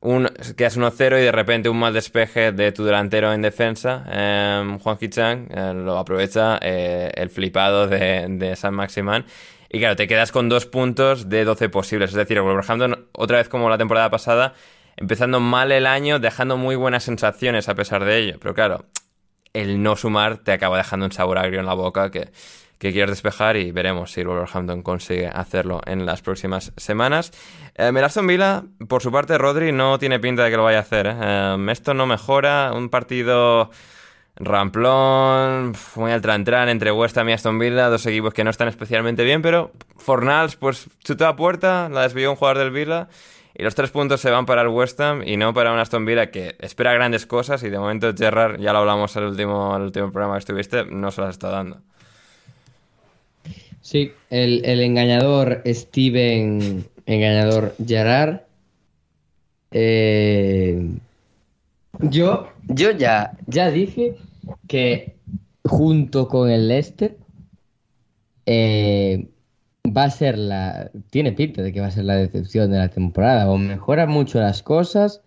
Un, quedas 1-0 y de repente un mal despeje de tu delantero en defensa, eh, Juan Kichang, eh, lo aprovecha eh, el flipado de, de San Maximán. Y claro, te quedas con dos puntos de 12 posibles. Es decir, Wolverhampton, otra vez como la temporada pasada, empezando mal el año, dejando muy buenas sensaciones a pesar de ello. Pero claro, el no sumar te acaba dejando un sabor agrio en la boca que, que quieres despejar y veremos si Wolverhampton consigue hacerlo en las próximas semanas. Eh, Villa, por su parte, Rodri no tiene pinta de que lo vaya a hacer. ¿eh? Em, esto no mejora. Un partido ramplón, muy al tran entre West Ham y Aston Villa, dos equipos que no están especialmente bien, pero Fornals pues chutó a puerta, la desvió un jugador del Villa y los tres puntos se van para el West Ham y no para un Aston Villa que espera grandes cosas y de momento Gerrard, ya lo hablamos en el último, el último programa que estuviste, no se las está dando. Sí, el, engañador Steven, engañador Gerrard. Eh, yo, yo ya, ya dije que junto con el Leicester eh, va a ser la. Tiene pinta de que va a ser la decepción de la temporada. O mejora mucho las cosas.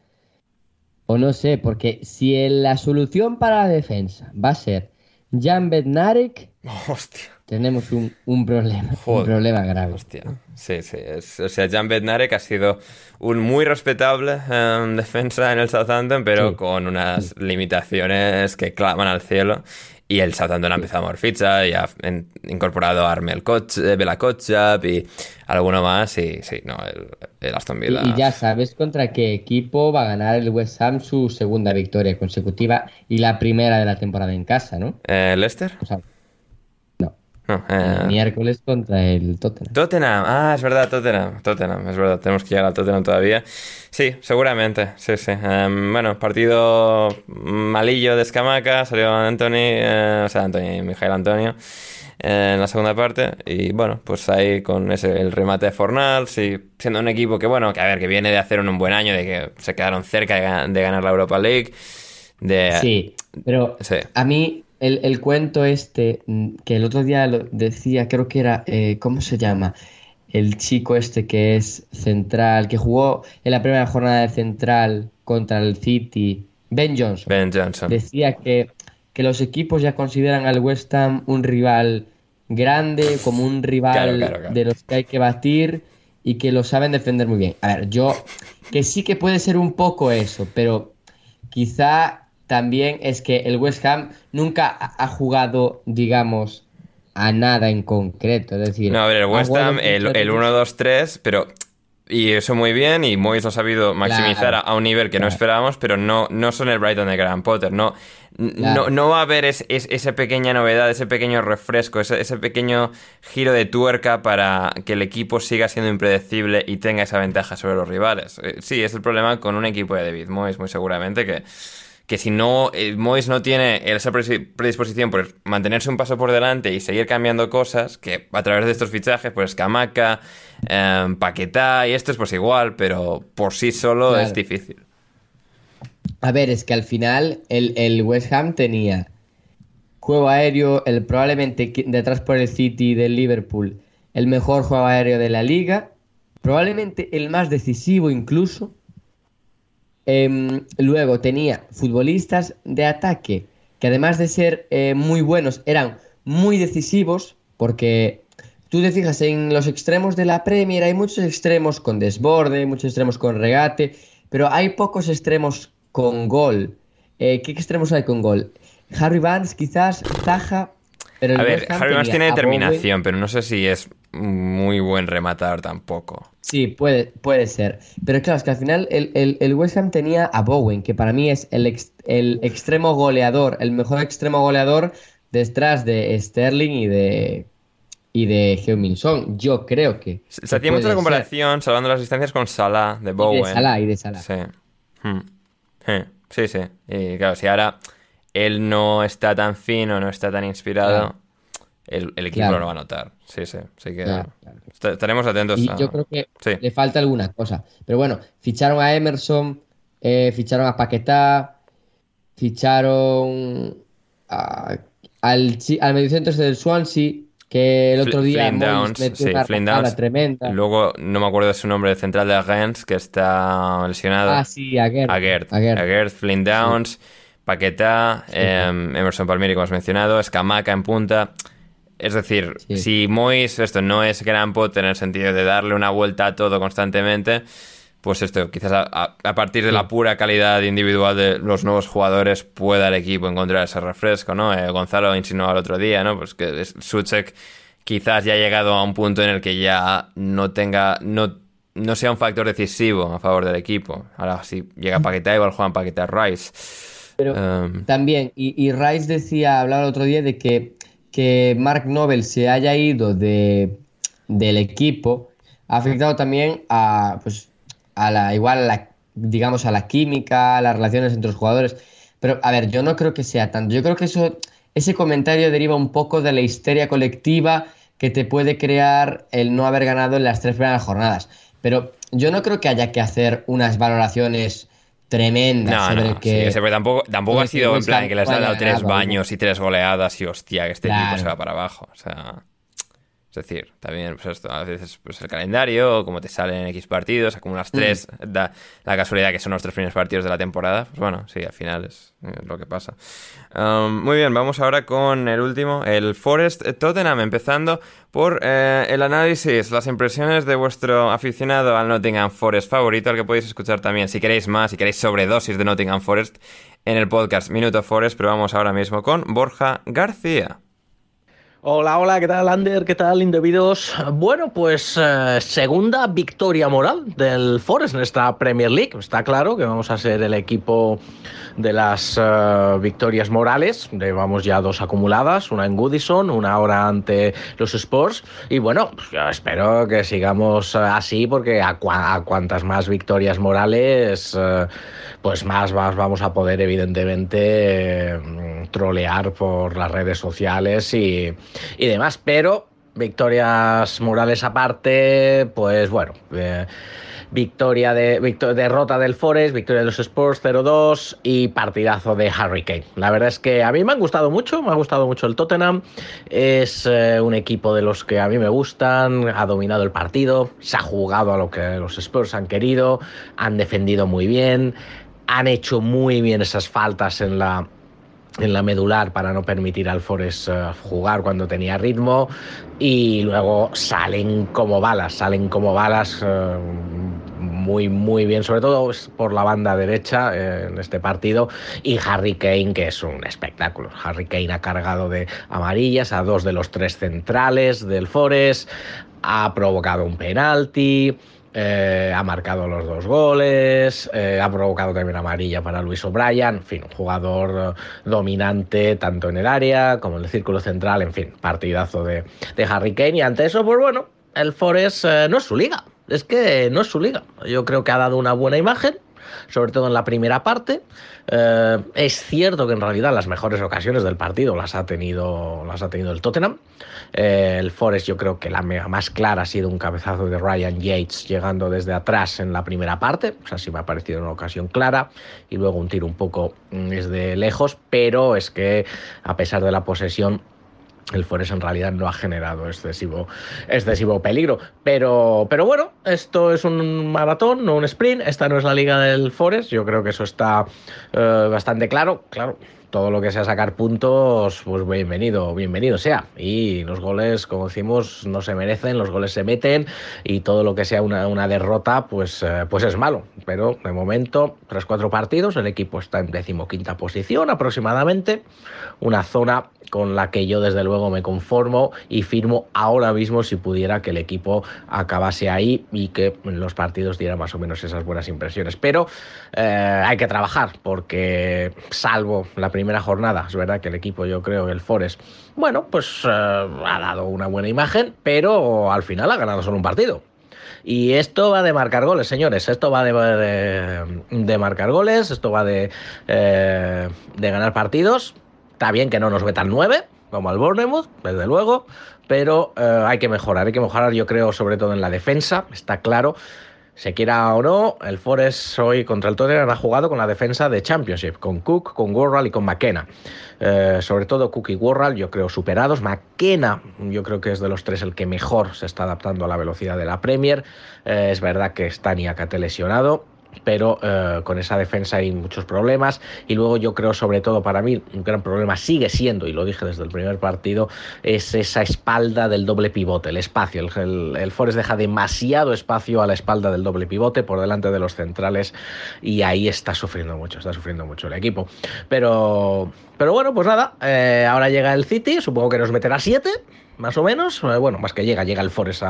O no sé, porque si la solución para la defensa va a ser Jan Bednarek. Hostia. Tenemos un, problema, un problema grave. Hostia. Sí, sí. o sea, Jan Bednarek ha sido un muy respetable em, defensa en el Southampton, pero con unas limitaciones que claman al cielo. Y el Southampton ha empezado a mover ficha y ha incorporado a Armel eh, Bela Kotchap y alguno más. Y sí, no, el, Aston Villa. Y, ya sabes contra qué equipo va a ganar el West Ham su segunda victoria consecutiva y la primera de la temporada en casa, ¿no? Eh, ¿Leicester? No, eh, miércoles contra el Tottenham. Tottenham, ah, es verdad, Tottenham. Tottenham, es verdad, tenemos que llegar al Tottenham todavía. Sí, seguramente, sí, sí. Em, bueno, partido malillo de Escamaca, salió Anthony, eh, o sea, Anthony, Mijael Antonio eh, en la segunda parte. Y bueno, pues ahí con ese, el remate de Fornal, sí, siendo un equipo que, bueno, que a ver, que viene de hacer un, buen año, de que se quedaron cerca de, ganar la Europa League. De, sí, pero a mí el, cuento este, mm, que el otro día lo decía, creo que era, eh, ¿cómo se llama? El chico este que es central, que jugó en la primera jornada de central contra el City, Ben Johnson. Ben Johnson. Decía que, que los equipos ya consideran al West Ham un rival grande, como un rival de los que hay que batir y que lo saben defender muy bien. A ver, yo, que sí que puede ser un poco eso, pero quizá también es que el West Ham nunca ha jugado, digamos, a nada en concreto. Es decir, no, a ver, el West Ham, el, el 1-2-3, pero y eso muy bien, y Moyes lo ha sabido maximizar a, un nivel que no esperábamos, pero no, no son el Brighton de Graham Potter. No, no, no, va a haber esa pequeña novedad, ese pequeño refresco, ese, pequeño giro de tuerca para que el equipo siga siendo impredecible y tenga esa ventaja sobre los rivales. Eh, sí, es el problema con un equipo de David Moyes, muy seguramente, que que si no, eh, Mois no tiene esa predisposición por mantenerse un paso por delante y seguir cambiando cosas, que a través de estos fichajes, pues Camaca, eh, Paquetá y esto es pues igual, pero por sí solo es difícil. A ver, es que al final el, el, West Ham tenía juego aéreo, el probablemente detrás por el City del Liverpool, el mejor juego aéreo de la liga, probablemente el más decisivo incluso Em, luego tenía futbolistas de ataque que además de ser eh, muy buenos eran muy decisivos porque tú te fijas en los extremos de la Premier hay muchos extremos con desborde, muchos extremos con regate, pero hay pocos extremos con gol. Eh, ¿Qué extremos hay con gol? Harry Vance quizás, Zaha, pero a ver, Harry Vance tiene determinación, pero no sé si es muy buen rematador tampoco. Sí, puede, puede ser. Pero claro, es que al final el, el, West Ham tenía a Bowen, que para mí es el, el extremo goleador, el mejor extremo goleador detrás de Sterling y de y de Heung-Min. Yo creo que. Se hacía mucho la comparación, salvando las distancias, con Salah de Bowen. Y de Salah y de Salah. Sí. Hmm. Sí, sí. Y claro, si ahora él no está tan fino, no está tan inspirado, el, equipo no lo va a notar. Sí, sí. Así que estaremos atentos. Y yo creo que le falta alguna cosa. Pero bueno, ficharon a Emerson, eh, ficharon a Paquetá, ficharon al, al mediocentro del Swansea, que el otro día Flynn Downs, sí, Downs. tremenda. Luego, no me acuerdo de su nombre, central de Rennes, que está lesionado. Ah, sí, Aguert. Aguert, Aguert. Flynn Downs, Paquetá, em, Emerson Palmieri, como has mencionado, Escamaca en punta. Es decir, si Mois esto no es gran Potter en el sentido de darle una vuelta a todo constantemente, pues esto, quizás a, partir de la pura calidad individual de los nuevos jugadores pueda el equipo encontrar ese refresco, ¿no? Eh, Gonzalo insinuaba el otro día, ¿no? Pues que Suchek quizás ya ha llegado a un punto en el que ya no tenga, no, no sea un factor decisivo a favor del equipo. Ahora si llega Paquetá, igual juegan Paquetá Rice. Pero em, también, y, y Rice decía, hablaba el otro día de que que Mark Nobel se haya ido de, del equipo ha afectado también a, pues, a la, igual la, digamos, a la química, a las relaciones entre los jugadores. Pero, a ver, yo no creo que sea tanto. Yo creo que eso, ese comentario deriva un poco de la histeria colectiva que te puede crear el no haber ganado en las tres primeras jornadas. Pero yo no creo que haya que hacer unas valoraciones tremenda. No, no, que... sí, tampoco, tampoco ha sido en plan que les ha dado tres baños y tres goleadas y hostia, que este equipo se va para abajo. O sea. Es decir, también, pues esto, a veces pues el calendario, como te salen en X partidos, acumulas mm. tres, da la casualidad que son los tres primeros partidos de la temporada. Pues bueno, sí, al final es lo que pasa. Um, muy bien, vamos ahora con el último, el Forest Tottenham, empezando por eh, el análisis, las impresiones de vuestro aficionado al Nottingham Forest favorito, al que podéis escuchar también, si queréis más, si queréis sobredosis de Nottingham Forest, en el podcast Minuto Forest, pero vamos ahora mismo con Borja García. Hola, hola, ¿qué tal, Ander? ¿Qué tal, Indebidos? Bueno, pues eh, segunda victoria moral del Forest en esta Premier League. Está claro que vamos a ser el equipo de las eh, victorias morales. Llevamos ya dos acumuladas, una en Goodison, una ahora ante los Sports. Y bueno, pues espero que sigamos eh, así porque a, cuantas más victorias morales, pues más, vamos a poder, evidentemente, trolear por las redes sociales y y demás. Pero victorias morales aparte, pues bueno. Eh, victoria de derrota del Forest, victoria de los Sports 0-2 y partidazo de Harry Kane. La verdad es que a mí me han gustado mucho, me ha gustado mucho el Tottenham. Es eh, un equipo de los que a mí me gustan, ha dominado el partido, se ha jugado a lo que los Spurs han querido, han defendido muy bien, han hecho muy bien esas faltas en la en la medular para no permitir al Forest eh, jugar cuando tenía ritmo y luego salen como balas, salen como balas eh, muy, muy bien, sobre todo por la banda derecha eh, en este partido. Y Harry Kane, que es un espectáculo. Harry Kane ha cargado de amarillas a dos de los tres centrales del Forest, ha provocado un penalti. Eh, ha marcado los dos goles, eh, ha provocado también amarilla para Luis O'Brien, en fin, jugador dominante tanto en el área como en el círculo central, en fin, partidazo de, Harry Kane. Y ante eso, pues bueno, el Forest eh, no es su liga, es que no es su liga. Yo creo que ha dado una buena imagen, sobre todo en la primera parte. es cierto que en realidad las mejores ocasiones del partido las ha tenido, las ha tenido el Tottenham. Eh, el Forest yo creo que la más clara ha sido un cabezazo de Ryan Yates llegando desde atrás en la primera parte, o sea, sí me ha parecido una ocasión clara, y luego un tiro un poco mm, desde lejos, pero es que a pesar de la posesión el Forest en realidad no ha generado excesivo, excesivo peligro. Pero, pero bueno, esto es un maratón, no un sprint. Esta no es la liga del Forest. Yo creo que eso está eh, bastante claro. Claro, todo lo que sea sacar puntos, pues bienvenido, bienvenido sea. Y los goles, como decimos, no se merecen, los goles se meten y todo lo que sea una, derrota, pues, eh, pues es malo. Pero de momento, tras cuatro partidos, el equipo está en decimoquinta posición aproximadamente, una zona con la que yo desde luego me conformo y firmo ahora mismo si pudiera que el equipo acabase ahí y que los partidos diera más o menos esas buenas impresiones. Pero eh, hay que trabajar porque salvo la primera primera jornada. Es verdad que el equipo, yo creo, el Forest, bueno, pues eh, ha dado una buena imagen, pero al final ha ganado solo un partido. Y esto va de marcar goles, señores. Esto va de, de, marcar goles, esto va de, eh, de ganar partidos. Está bien que no nos metan nueve, como al Bournemouth, desde luego, pero eh, hay que mejorar, hay que mejorar, yo creo, sobre todo en la defensa, está claro se quiera o no, el Forest hoy contra el Tottenham ha jugado con la defensa de Championship, con Cook, con Worrell y con McKenna. Eh, sobre todo Cook y Worrell, yo creo superados. McKenna, yo creo que es de los tres el que mejor se está adaptando a la velocidad de la Premier. Eh, es verdad que está Niakate lesionado pero eh, con esa defensa hay muchos problemas. Y luego yo creo sobre todo para mí un gran problema sigue siendo y lo dije desde el primer partido es esa espalda del doble pivote el espacio. El, el, Forest deja demasiado espacio a la espalda del doble pivote por delante de los centrales y ahí está sufriendo mucho está sufriendo mucho el equipo. Pero pero bueno pues nada eh, ahora llega el City supongo que nos meterá 7 más o menos. Eh, bueno, más que llega, llega el Forest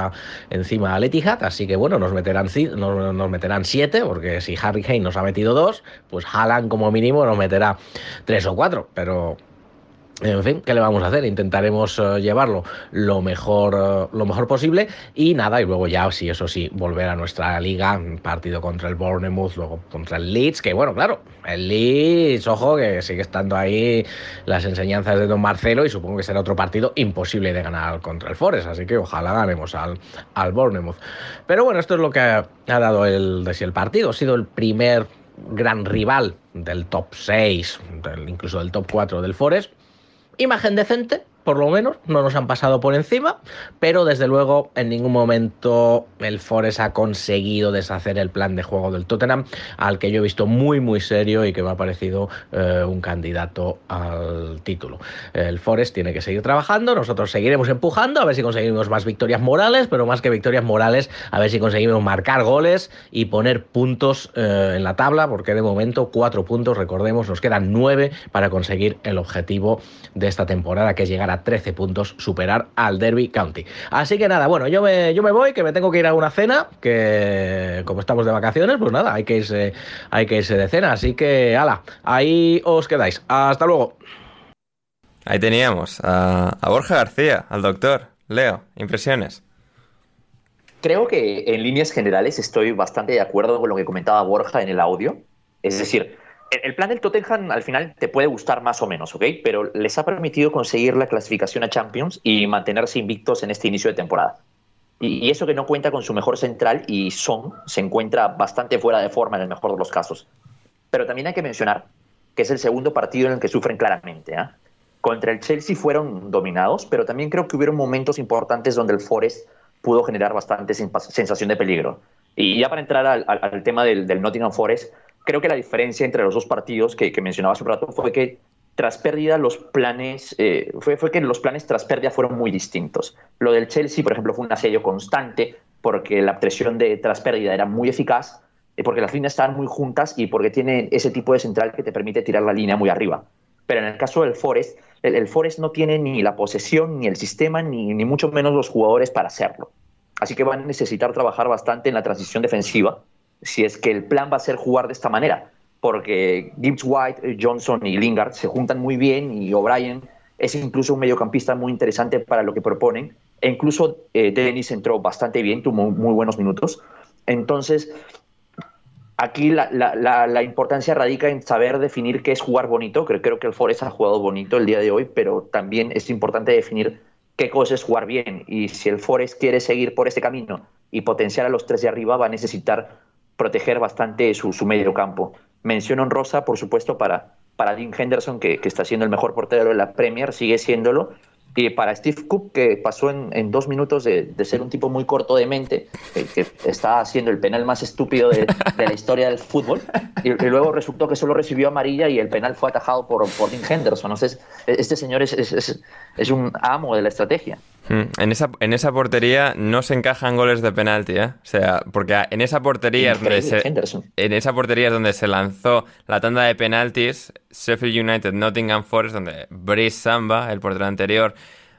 encima al Etihad, así que bueno, nos meterán, nos, nos meterán siete, porque si Harry Kane nos ha metido dos, pues Haaland como mínimo nos meterá tres o cuatro, pero en fin, ¿qué le vamos a hacer? Intentaremos eh, llevarlo lo mejor, eh, lo mejor posible y nada, y luego ya, sí, eso sí, volver a nuestra liga, partido contra el Bournemouth, luego contra el Leeds, que bueno, claro, el Leeds, ojo, que sigue estando ahí las enseñanzas de Don Marcelo y supongo que será otro partido imposible de ganar contra el Forest, así que ojalá ganemos al, al Bournemouth. Pero bueno, esto es lo que ha, dado el, de el partido, ha sido el primer gran rival del top 6, incluso del top 4 del Forest imagen decente, por lo menos, no nos han pasado por encima, pero desde luego en ningún momento el Forest ha conseguido deshacer el plan de juego del Tottenham, al que yo he visto muy muy serio y que me ha parecido eh, un candidato al título. El Forest tiene que seguir trabajando, nosotros seguiremos empujando, a ver si conseguimos más victorias morales, pero más que victorias morales, a ver si conseguimos marcar goles y poner puntos eh, en la tabla, porque de momento cuatro puntos, recordemos, nos quedan nueve para conseguir el objetivo de esta temporada, que es llegar a 13 puntos, superar al Derby County. Así que nada, bueno, yo me, yo me voy, que me tengo que ir a una cena, que como estamos de vacaciones, pues nada, hay que irse, hay que irse de cena. Así que, ala, ahí os quedáis. Hasta luego. Ahí teníamos a, a Borja García, al doctor. Leo, impresiones. Creo que en líneas generales estoy bastante de acuerdo con lo que comentaba Borja en el audio. Es decir, el plan del Tottenham al final te puede gustar más o menos, ¿ok? Pero les ha permitido conseguir la clasificación a Champions y mantenerse invictos en este inicio de temporada. Y, eso que no cuenta con su mejor central y Son se encuentra bastante fuera de forma en el mejor de los casos. Pero también hay que mencionar que es el segundo partido en el que sufren claramente. ¿eh? Contra el Chelsea fueron dominados, pero también creo que hubieron momentos importantes donde el Forest pudo generar bastante sensación de peligro. Y ya para entrar al, tema del, del Nottingham Forest, creo que la diferencia entre los dos partidos que, mencionaba hace un rato fue que tras pérdida los planes, eh, fue, fue que los planes tras pérdida fueron muy distintos. Lo del Chelsea, por ejemplo, fue un asedio constante porque la presión de tras pérdida era muy eficaz, porque las líneas están muy juntas y porque tiene ese tipo de central que te permite tirar la línea muy arriba. Pero en el caso del Forest, el, Forest no tiene ni la posesión, ni el sistema, ni, ni mucho menos los jugadores para hacerlo. Así que van a necesitar trabajar bastante en la transición defensiva si es que el plan va a ser jugar de esta manera, porque Gibbs White, Johnson y Lingard se juntan muy bien y O'Brien es incluso un mediocampista muy interesante para lo que proponen. E incluso eh, Dennis entró bastante bien, tuvo muy buenos minutos. Entonces, aquí la, importancia radica en saber definir qué es jugar bonito. Creo, creo que el Forest ha jugado bonito el día de hoy, pero también es importante definir qué cosa es jugar bien. Y si el Forest quiere seguir por este camino y potenciar a los tres de arriba, va a necesitar proteger bastante su, su medio campo. Mención Rosa, por supuesto, para, para Dean Henderson, que, que, está siendo el mejor portero de la Premier, sigue siéndolo, y para Steve Cook, que pasó en, dos minutos de, ser un tipo muy corto de mente, que, está haciendo el penal más estúpido de, la historia del fútbol, y, luego resultó que solo recibió amarilla y el penal fue atajado por, por Dean Henderson. Entonces, este señor es, es, un amo de la estrategia. Hmm. En esa, en esa portería no se encajan goles de penalti, ¿eh? O sea, porque en esa portería es donde se, en esa portería es donde se lanzó la tanda de penaltis Sheffield United Nottingham Forest donde Brice Samba, el portero anterior,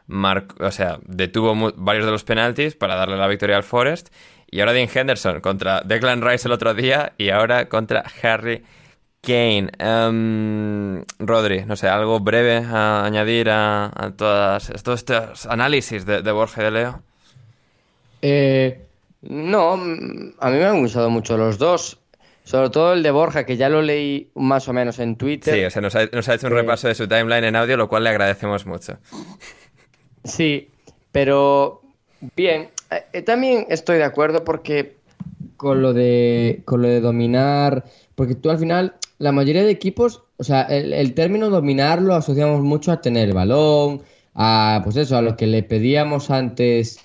o sea, detuvo varios de los penaltis para darle la victoria al Forest. Y ahora Dean Henderson contra Declan Rice el otro día y ahora contra Harry Kane. Um, Rodri, no sé, algo breve a añadir a, todas, todos estos análisis de, de Borja de Leo. Eh, no, a mí me han gustado mucho los dos. Sobre todo el de Borja, que ya lo leí más o menos en Twitter. Sí, o sea, nos ha, hecho un repaso de su timeline en audio, lo cual le agradecemos mucho. Sí, pero bien, eh, también estoy de acuerdo porque con lo de con lo de dominar, porque tú al final la mayoría de equipos, o sea, el, término dominar lo asociamos mucho a tener el balón, a pues eso, a lo que le pedíamos antes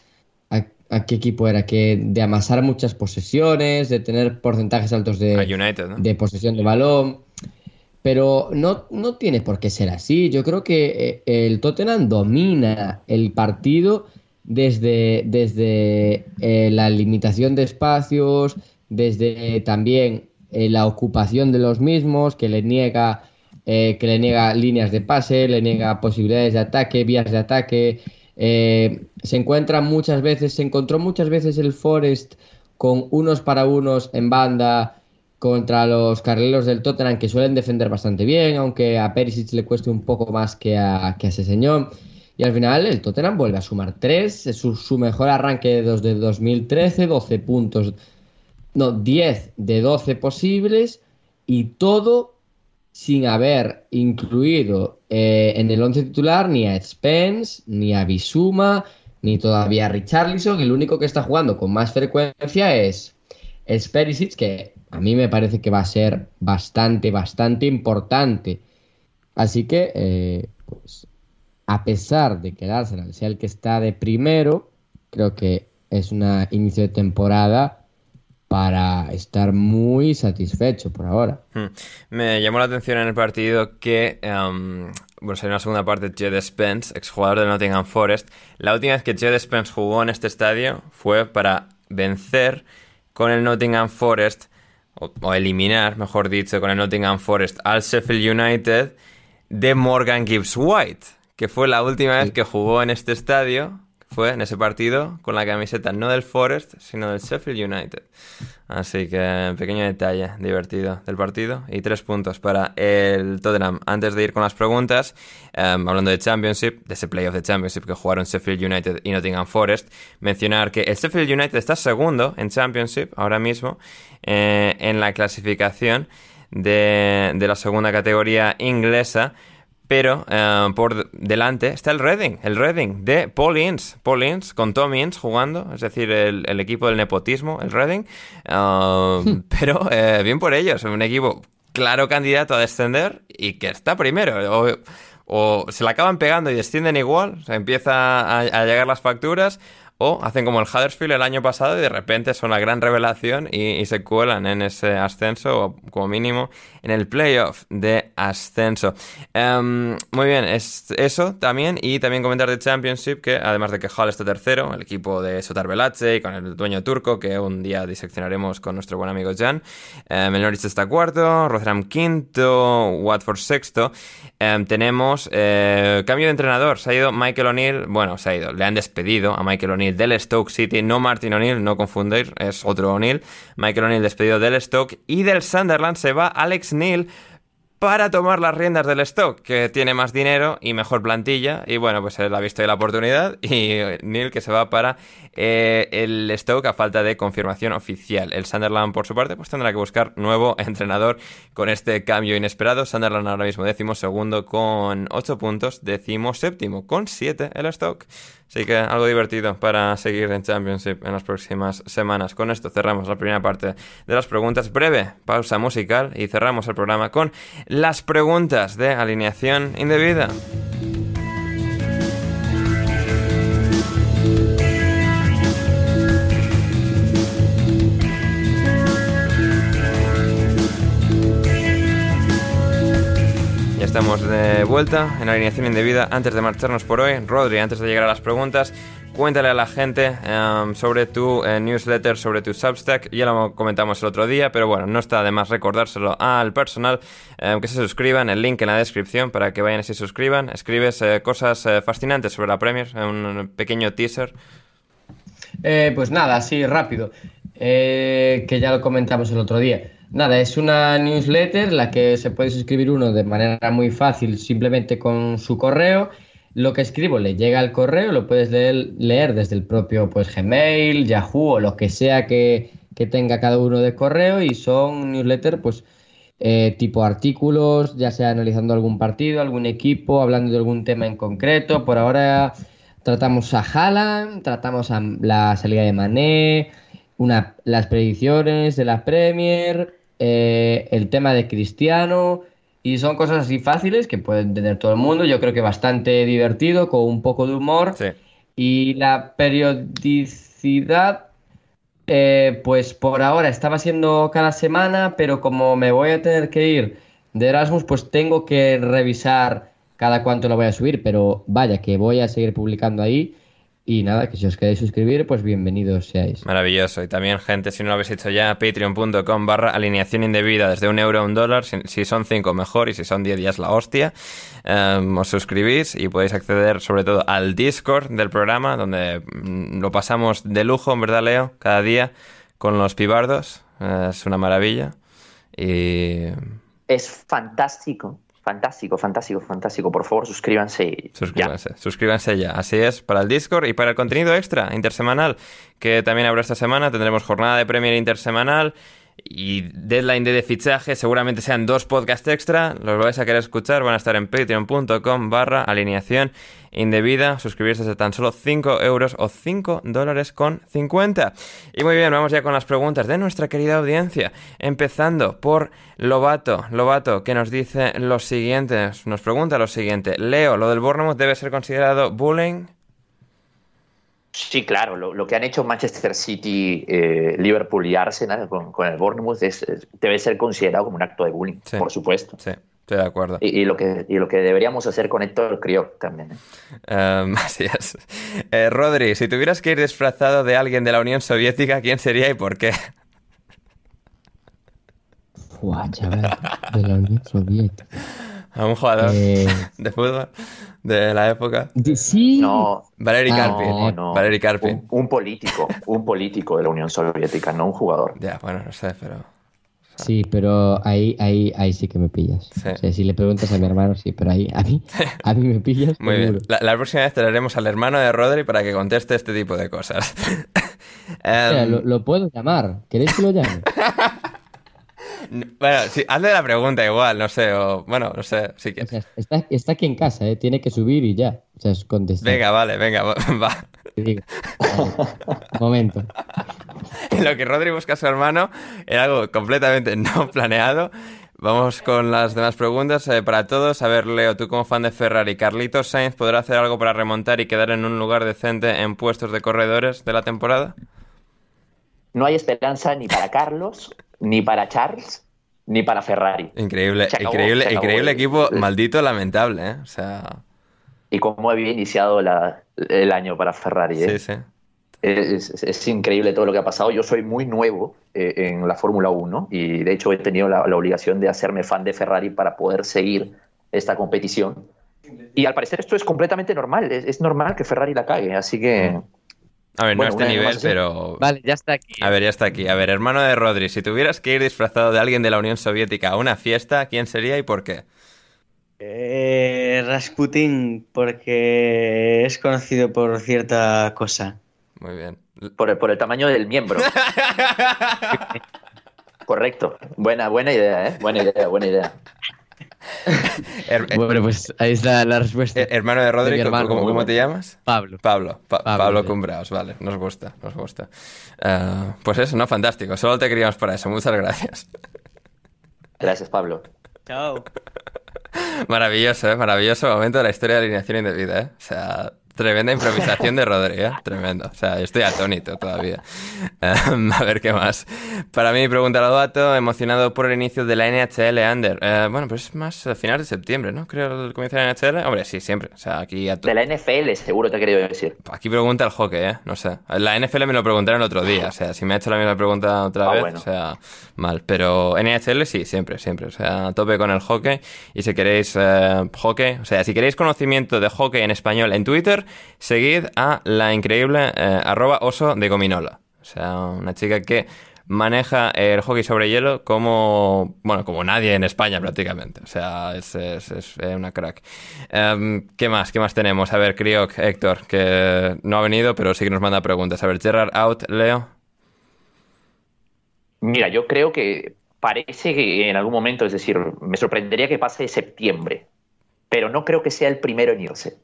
a, qué equipo era, que de amasar muchas posesiones, de tener porcentajes altos de, de posesión de balón. Pero no, no tiene por qué ser así. Yo creo que eh, el Tottenham domina el partido desde, desde eh, la limitación de espacios, desde también eh, la ocupación de los mismos, que le niega que le niega líneas de pase, le niega posibilidades de ataque, vías de ataque. Se encuentra muchas veces, se encontró muchas veces el Forest con unos para unos en banda, contra los carrileros del Tottenham que suelen defender bastante bien, aunque a Perisic le cueste un poco más que a, que ese señor. Y al final el Tottenham vuelve a sumar 3, es su, mejor arranque desde 2013, 12 puntos, no, 10 de 12 posibles y todo sin haber incluido eh, en el 11 titular ni a Spence, ni a Bisuma, ni todavía a Richarlison. El único que está jugando con más frecuencia es, Perisic, que a mí me parece que va a ser bastante, bastante importante. Así que, eh, pues, a pesar de que el sea el que está de primero, creo que es un inicio de temporada para estar muy satisfecho por ahora. Hmm. Me llamó la atención en el partido que, um, bueno, salió una segunda parte Jed Spence, exjugador de Nottingham Forest. La última vez que Jed Spence jugó en este estadio fue para vencer con el Nottingham Forest o, eliminar, mejor dicho, con el Nottingham Forest al Sheffield United de Morgan Gibbs White, que fue la última vez que jugó en este estadio fue en ese partido con la camiseta no del Forest, sino del Sheffield United. Así que pequeño detalle divertido del partido y tres puntos para el Tottenham. Antes de ir con las preguntas, em, hablando de Championship, de ese playoff de Championship que jugaron Sheffield United y Nottingham Forest, mencionar que el Sheffield United está segundo en Championship ahora mismo eh, en la clasificación de, de la segunda categoría inglesa pero eh, por delante está el Reading, el Reading de Paul Ince, Paul Ince con Tom Ince jugando, es decir, el, equipo del nepotismo, el Reading, eh, pero eh, bien por ellos, un equipo claro candidato a descender y que está primero, o, se la acaban pegando y descienden igual, o empieza a, llegar las facturas, o hacen como el Huddersfield el año pasado y de repente son la gran revelación y, se cuelan en ese ascenso o como mínimo en el playoff de ascenso. Em, muy bien, es eso también. Y también comentar de Championship que además de que Hull está tercero, el equipo de Sotar Belache y con el dueño turco que un día diseccionaremos con nuestro buen amigo Jan, Norwich está cuarto, Rotherham quinto, Watford sexto, em, tenemos eh, cambio de entrenador, se ha ido Michael O'Neill, bueno, se ha ido, le han despedido a Michael O'Neill del Stoke City, no Martin O'Neill, no confundir, es otro O'Neill. Michael O'Neill despedido del Stoke y del Sunderland se va Alex Neil para tomar las riendas del stock, que tiene más dinero y mejor plantilla. Y bueno, pues él ha visto la oportunidad y Neil que se va para eh, el stock a falta de confirmación oficial. El Sunderland, por su parte, pues tendrá que buscar nuevo entrenador con este cambio inesperado. Sunderland ahora mismo décimo segundo con 8 puntos, décimo séptimo con 7 el stock. Así que algo divertido para seguir en Championship en las próximas semanas. Con esto cerramos la primera parte de las preguntas. Breve pausa musical y cerramos el programa con las preguntas de alineación indebida. Estamos de vuelta en alineación indebida. Antes de marcharnos por hoy, Rodri, antes de llegar a las preguntas, cuéntale a la gente em, sobre tu eh, newsletter, sobre tu Substack. Ya lo comentamos el otro día, pero bueno, no está de más recordárselo al personal em, que se suscriban. El link en la descripción para que vayan y se suscriban. Escribes eh, cosas eh, fascinantes sobre la Premier, un pequeño teaser. pues nada, así rápido. que ya lo comentamos el otro día. Nada, es una newsletter la que se puede suscribir uno de manera muy fácil, simplemente con su correo. Lo que escribo le llega al correo, lo puedes leer, desde el propio pues, Gmail, Yahoo o lo que sea que, tenga cada uno de correo y son newsletter pues eh, tipo artículos, ya sea analizando algún partido, algún equipo, hablando de algún tema en concreto. Por ahora tratamos a Haaland, tratamos a la salida de Mané, una, las predicciones de la Premier, eh, el tema de Cristiano, y son cosas así fáciles que pueden tener todo el mundo. Yo creo que bastante divertido, con un poco de humor. Y la periodicidad, eh, pues por ahora estaba siendo cada semana, pero como me voy a tener que ir de Erasmus, pues tengo que revisar cada cuánto lo voy a subir. Pero vaya, que voy a seguir publicando ahí. Y nada, que si os queréis suscribir, pues bienvenidos seáis. Maravilloso. Y también, gente, si no lo habéis hecho ya, patreon.com barra alineación indebida, desde un euro a un dólar. Si, son cinco, mejor. Y si son diez, ya es la hostia. Em, os suscribís y podéis acceder sobre todo al Discord del programa, donde mm, lo pasamos de lujo, en verdad, Leo, cada día con los pibardos. es una maravilla. Y... Es fantástico Fantástico, fantástico, fantástico. Por favor, suscríbanse. Suscríbanse, suscríbanse ya. Así es, para el Discord y para el contenido extra intersemanal, que también habrá esta semana. Tendremos jornada de Premier intersemanal y deadline de fichaje. Seguramente sean dos podcasts extra. Los vais a querer escuchar. Van a estar en patreon.com barra alineación indebida. Suscribirse desde tan solo 5 euros o 5 dólares con 50. Y muy bien, vamos ya con las preguntas de nuestra querida audiencia. Empezando por Lobato. Lobato, que nos dice lo siguiente. Nos pregunta lo siguiente. Leo, ¿lo del Bournemouth debe ser considerado bullying? Sí, claro, lo, que han hecho Manchester City, eh, Liverpool y Arsenal con, el Bournemouth debe ser considerado como un acto de bullying, por supuesto. Sí. Estoy de acuerdo. Y, lo que, lo que deberíamos hacer con Héctor Kriok también. ¿eh? Em, así es. Eh, Rodri, si tuvieras que ir disfrazado de alguien de la Unión Soviética, ¿quién sería y por qué? Fua, chaval, de la Unión Soviética. A un jugador eh, de fútbol de la época. sí. No. Valery Karpin. No, Karpin. Un, un, político, un político de la Unión Soviética, no un jugador. Ya, bueno, no sé, pero. Sí, pero ahí, ahí, ahí sí que me pillas. si le preguntas a mi hermano, sí, pero ahí a mí, a mí me pillas. Muy bien. La, próxima vez traeremos al hermano de Rodri para que conteste este tipo de cosas. Em, lo, puedo llamar. ¿Queréis que lo llame? bueno, sí, hazle la pregunta igual, no sé, o bueno, no sé, si quieres. está, está, aquí en casa, ¿eh? tiene que subir y ya. O sea, es contestar. Venga, vale, venga, va. Momento. Lo que Rodri busca a su hermano era algo completamente no planeado. Vamos con las demás preguntas eh, para todos. A ver, Leo, tú como fan de Ferrari, ¿Carlitos Sainz podrá hacer algo para remontar y quedar en un lugar decente en puestos de corredores de la temporada? No hay esperanza ni para Carlos, ni para Charles, ni para Ferrari. Increíble, increíble, increíble equipo, maldito, lamentable, ¿eh? O sea... Y cómo había iniciado el año para Ferrari, ¿eh? Sí, sí. Es, increíble todo lo que ha pasado. Yo soy muy nuevo eh, en la Fórmula 1 y de hecho he tenido la, obligación de hacerme fan de Ferrari para poder seguir esta competición. Y al parecer esto es completamente normal. Es, normal que Ferrari la cague, así que... A ver, no a este nivel, pero... Vale, ya está aquí. A ver, ya está aquí. A ver, hermano de Rodri, si tuvieras que ir disfrazado de alguien de la Unión Soviética a una fiesta, ¿quién sería y por qué? Eh, Rasputin, porque es conocido por cierta cosa. Muy bien. Por el, por el tamaño del miembro. Correcto. Buena, buena idea, ¿eh? Buena idea, buena idea. bueno, pues ahí está la respuesta. hermano de Rodrigo, ¿cómo, te llamas? Pablo. Pablo, Pablo, Cumbraos, vale, nos gusta, nos gusta. Eh, pues eso, no, fantástico, solo te queríamos para eso, muchas gracias. Gracias, Pablo. Chao. Maravilloso, ¿eh? maravilloso momento de la historia de alineación indebida, ¿eh? O sea, Tremenda improvisación de Rodríguez, ¿eh? tremendo. O sea, estoy atónito todavía. Em, a ver qué más. Para mí, pregunta dato emocionado por el inicio de la NHL Under. Eh, bueno, pues es más a finales de septiembre, ¿no? Creo el comienzo de la NHL. Hombre, sí, siempre. O sea, aquí De la NFL, seguro te he querido decir. Aquí pregunta el hockey, ¿eh? No sé. La NFL me lo preguntaron el otro día. O sea, si me ha hecho la misma pregunta otra ah, vez, o sea, mal. Pero NHL sí, siempre, siempre. O sea, tope con el hockey. Y si queréis eh, hockey, o sea, si queréis conocimiento de hockey en español en Twitter, seguid a la increíble eh, arroba oso de gominola. O sea, una chica que maneja el hockey sobre hielo como, bueno, como nadie en España prácticamente. O sea, es, una crack. Em, ¿Qué más? ¿Qué más tenemos? A ver, Kriok, Héctor, que no ha venido, pero sí que nos manda preguntas. A ver, Gerard out, Leo. Mira, yo creo que parece que en algún momento, es decir, me sorprendería que pase septiembre, pero no creo que sea el primero en irse.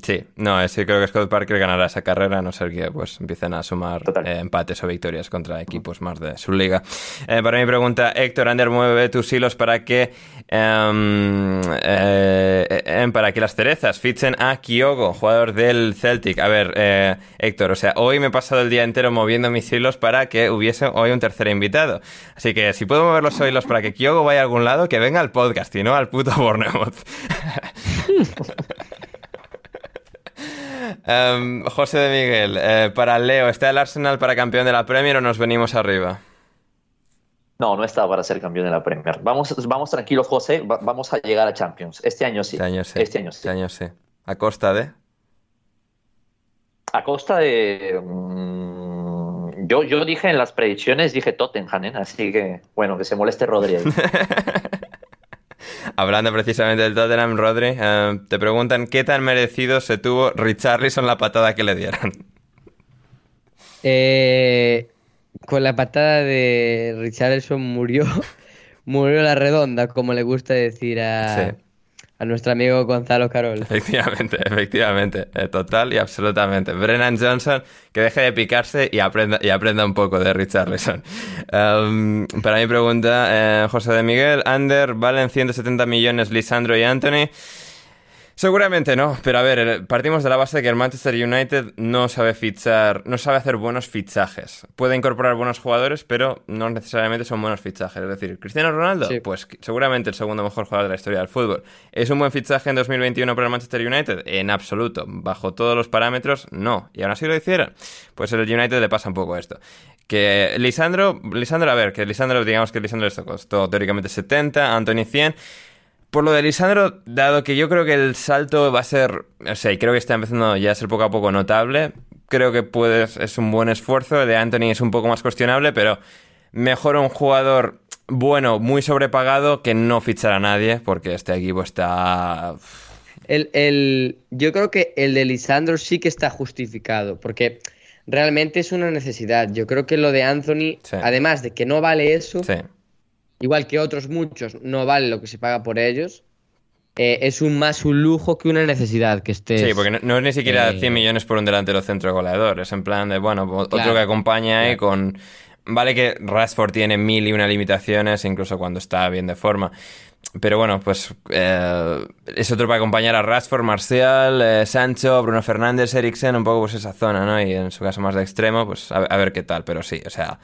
Sí, no, sí creo que Scott Parker ganará esa carrera, a no ser que pues empiecen a sumar eh, empates o victorias contra equipos más de su liga. Eh, para mi pregunta, Héctor Ander mueve tus hilos para que em, eh, em, para que las cerezas fichen a Kyogo, jugador del Celtic. A ver, Héctor, o sea, hoy me he pasado el día entero moviendo mis hilos para que hubiese hoy un tercer invitado. Así que si puedo mover los hilos para que Kyogo vaya a algún lado, que venga al podcast y no al puto Bournemouth. Em, José de Miguel, eh, para Leo, ¿está el Arsenal para campeón de la Premier o nos venimos arriba? No, no está para ser campeón de la Premier. Vamos, vamos tranquilos, José. vamos a llegar a Champions. Este año sí. Este año sí. Este año sí. Este año sí. ¿A costa de? A costa de. Mm, yo, yo dije en las predicciones, dije Tottenham, ¿eh? así que, bueno, que se moleste Rodríguez. Hablando precisamente del Tottenham, Rodri, eh, te preguntan qué tan merecido se tuvo Richarlison la patada que le dieron. Eh, con la patada de Richarlison murió, murió la redonda, como le gusta decir a, a nuestro amigo Gonzalo Carol. Efectivamente, efectivamente, eh, total y absolutamente. Brennan Johnson, que deje de picarse y aprenda, y aprenda un poco de Richarlison. Um, para mi pregunta, eh, José de Miguel, Ander, valen 170 millones Lisandro y Anthony. Seguramente no, pero a ver, partimos de la base de que el Manchester United no sabe fichar, no sabe hacer buenos fichajes. Puede incorporar buenos jugadores, pero no necesariamente son buenos fichajes. Es decir, Cristiano Ronaldo, pues seguramente el segundo mejor jugador de la historia del fútbol. ¿Es un buen fichaje en 2021 para el Manchester United? En absoluto. Bajo todos los parámetros, no. Y aún así lo hicieron. Pues el United le pasa un poco esto. Que Lisandro, Lisandro, a ver, que Lisandro, digamos que Lisandro le costó teóricamente 70, Anthony 100. Por lo de Lisandro, dado que yo creo que el salto va a ser, o sea, y creo que está empezando ya a ser poco a poco notable, creo que puedes, es un buen esfuerzo. De Anthony es un poco más cuestionable, pero mejor un jugador bueno, muy sobrepagado, que no fichar a nadie, porque este equipo está... El, yo creo que el de Lisandro sí que está justificado, porque realmente es una necesidad. Yo creo que lo de Anthony, además de que no vale eso, sí igual que otros muchos, no vale lo que se paga por ellos. Eh, es un más un lujo que una necesidad que esté. Sí, porque no, es ni siquiera 100 eh, millones por un delantero centro goleador. Es en plan de, bueno, otro que acompaña ahí con Vale que Rashford tiene mil y una limitaciones, incluso cuando está bien de forma. Pero bueno, pues eh, es otro para acompañar a Rashford, Marcial, eh, Sancho, Bruno Fernández, Eriksen, un poco pues esa zona, ¿no? Y en su caso más de extremo, pues a, a ver qué tal. Pero sí, o sea,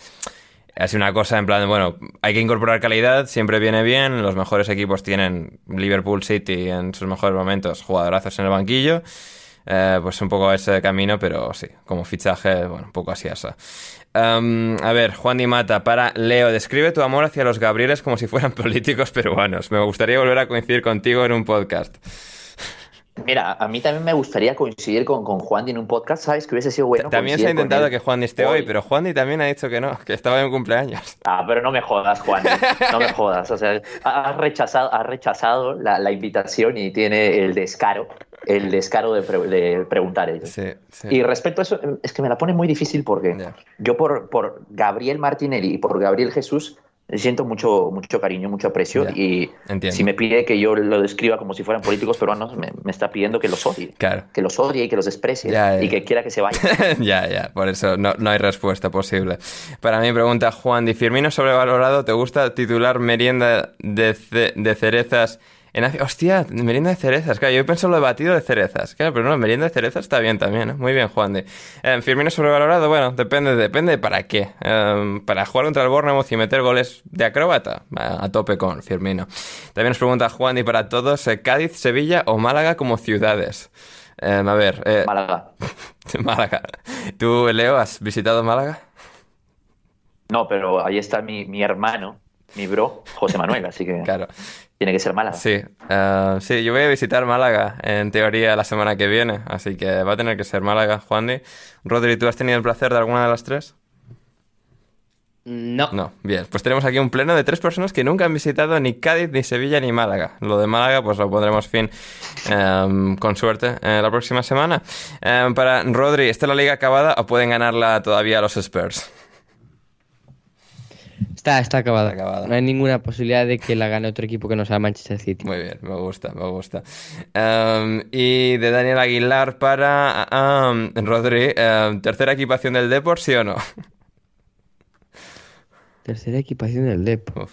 ha una cosa en plan, bueno, hay que incorporar calidad, siempre viene bien, los mejores equipos tienen Liverpool City en sus mejores momentos, jugadorazos en el banquillo. Eh, pues un poco ese camino, pero sí, como fichaje, bueno, un poco así asa. Um, a ver, Juan Di Mata, para Leo, describe tu amor hacia los Gabrieles como si fueran políticos peruanos. Me gustaría volver a coincidir contigo en un podcast. Mira, a mí también me gustaría coincidir con, con Juan en un podcast, ¿sabes? Que hubiese sido bueno. También se ha intentado que Juan esté hoy, pero Juan también ha dicho que no, que estaba en cumpleaños. Ah, pero no me jodas, Juan. No me jodas. O sea, has rechazado, ha rechazado la, la, invitación y tiene el descaro el descaro de, pre de preguntar ellos. Sí, sí. Y respecto a eso, es que me la pone muy difícil porque yeah. yo por, por Gabriel Martinelli y por Gabriel Jesús siento mucho, mucho cariño, mucho aprecio y Entiendo. si me pide que yo lo describa como si fueran políticos peruanos, me, me está pidiendo que los odie. Claro. Que los odie y que los desprecie y que quiera que se vaya. ya, ya, por eso no, no, hay respuesta posible. Para mí pregunta Juan Di Firmino sobrevalorado, ¿te gusta titular merienda de, ce de cerezas? En, hostia, merienda de cerezas. Claro, yo pienso lo de batido de cerezas. Claro, pero no, merienda de cerezas está bien también. ¿eh? Muy bien, Juan de. Eh, Firmino sobrevalorado, bueno, depende, depende de para qué. Eh, para jugar contra el Bournemouth y meter goles de acróbata. A, a tope con Firmino. También nos pregunta Juan y para todos, eh, ¿Cádiz, Sevilla o Málaga como ciudades? a ver. eh, Málaga. Málaga. ¿Tú, Leo, has visitado Málaga? No, pero ahí está mi, mi hermano, mi bro, José Manuel, así que. Claro. Tiene que ser Málaga. Sí, uh, sí, yo voy a visitar Málaga en teoría la semana que viene, así que va a tener que ser Málaga, Juan Rodri, ¿tú has tenido el placer de alguna de las tres? No. No, bien. Pues tenemos aquí un pleno de tres personas que nunca han visitado ni Cádiz, ni Sevilla, ni Málaga. Lo de Málaga, pues lo pondremos fin um, con suerte eh, la próxima semana. Um, para Rodri, ¿está la liga acabada o pueden ganarla todavía los Spurs? Está, está acabada. acabada. No hay ninguna posibilidad de que la gane otro equipo que no sea Manchester City. Muy bien, me gusta, me gusta. Um, y de Daniel Aguilar para um, Rodri, um, ¿tercera equipación del Depor, sí o no? Tercera equipación del Depor.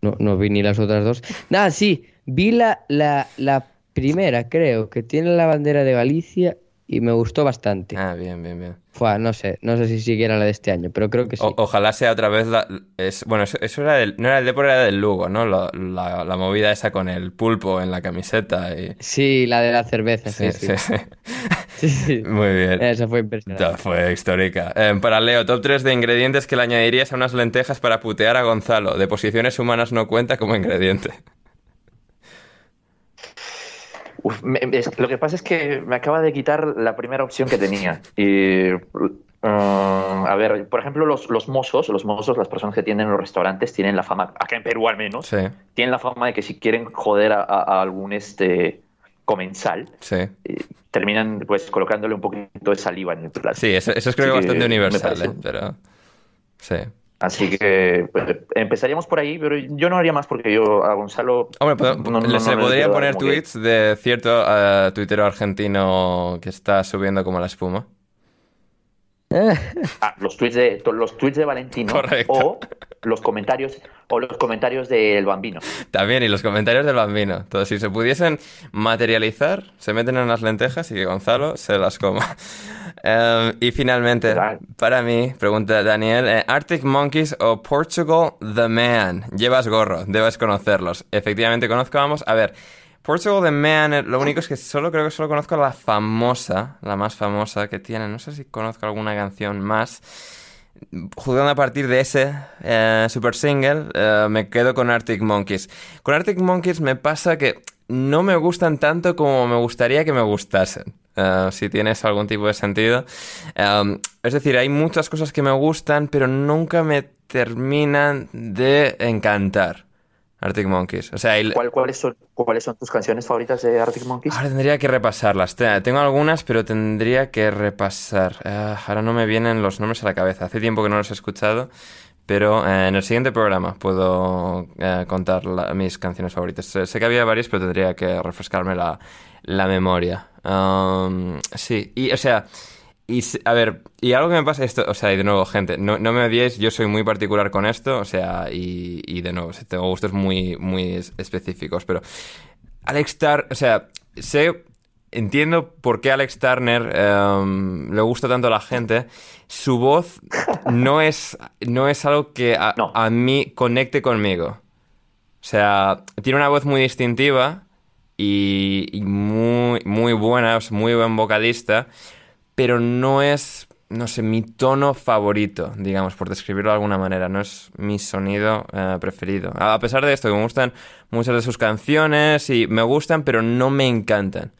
No, no vi ni las otras dos. Nada, sí, vi la, la, la primera, creo, que tiene la bandera de Galicia y me gustó bastante. Ah, bien, bien, bien. No sé, no sé si siguiera la de este año, pero creo que sí. O, ojalá sea otra vez la, es, bueno, eso, eso, era del, no era el Depor, era del Lugo, ¿no? La, la, la, movida esa con el pulpo en la camiseta. Y... Sí, la de la cerveza, sí, sí. sí, sí. sí, sí. Muy bien. Esa fue impresionante. Fue histórica. Eh, para Leo, top 3 de ingredientes que le añadirías a unas lentejas para putear a Gonzalo. De posiciones humanas no cuenta como ingrediente. Uf, me, es, lo que pasa es que me acaba de quitar la primera opción que tenía. Y, uh, a ver, por ejemplo, los, los mozos, los mozos, las personas que tienen los restaurantes, tienen la fama, acá en Perú al menos, sí. tienen la fama de que si quieren joder a, a algún este comensal, sí. eh, terminan pues colocándole un poquito de saliva en el plato. Sí, eso, eso es creo que bastante universal, ¿eh? pero sí. Así que pues, empezaríamos por ahí, pero yo no haría más porque yo a Gonzalo. Hombre, no, no, se no podría poner tweets que... de cierto uh, tuitero argentino que está subiendo como la espuma. Ah, los tweets de los tweets de Valentino Correcto. o los comentarios o los comentarios del Bambino. También y los comentarios del Bambino. Entonces, si se pudiesen materializar, se meten en las lentejas y que Gonzalo se las coma. Um, y finalmente, para mí, pregunta Daniel, eh, Arctic Monkeys o Portugal The Man. Llevas gorro, debes conocerlos. Efectivamente, conozco a ambos. A ver, Portugal The Man, eh, lo único es que solo creo que solo conozco la famosa, la más famosa que tienen. No sé si conozco alguna canción más. Jugando a partir de ese eh, super single, eh, me quedo con Arctic Monkeys. Con Arctic Monkeys me pasa que no me gustan tanto como me gustaría que me gustasen. Si tienes algún tipo de sentido. Um, es decir, hay muchas cosas que me gustan, pero nunca me terminan de encantar. Arctic Monkeys. O sea, el... ¿Cuál, cuáles, son, ¿Cuáles son tus canciones favoritas de Arctic Monkeys? Ahora tendría que repasarlas. Tengo algunas, pero tendría que repasar. Uh, ahora no me vienen los nombres a la cabeza. Hace tiempo que no los he escuchado. Pero eh, en el siguiente programa puedo eh, contar la, mis canciones favoritas. Sé, sé, que había varias, pero tendría que refrescarme la, la memoria. Um, sí, y o sea, Y, a ver, y algo que me pasa esto, o sea, y de nuevo, gente, no, no me odiéis, yo soy muy particular con esto, o sea, y, y de nuevo, tengo gustos muy, muy específicos, pero Alex Turner, o sea, sé, entiendo por qué Alex Turner em, le gusta tanto a la gente. Su voz no es, no es algo que a, a mí conecte conmigo. O sea, tiene una voz muy distintiva y, muy, muy buena, muy buen vocalista, pero no es, no sé, mi tono favorito, digamos, por describirlo de alguna manera. No es mi sonido eh, preferido. A pesar de esto, que me gustan muchas de sus canciones y me gustan, pero no me encantan.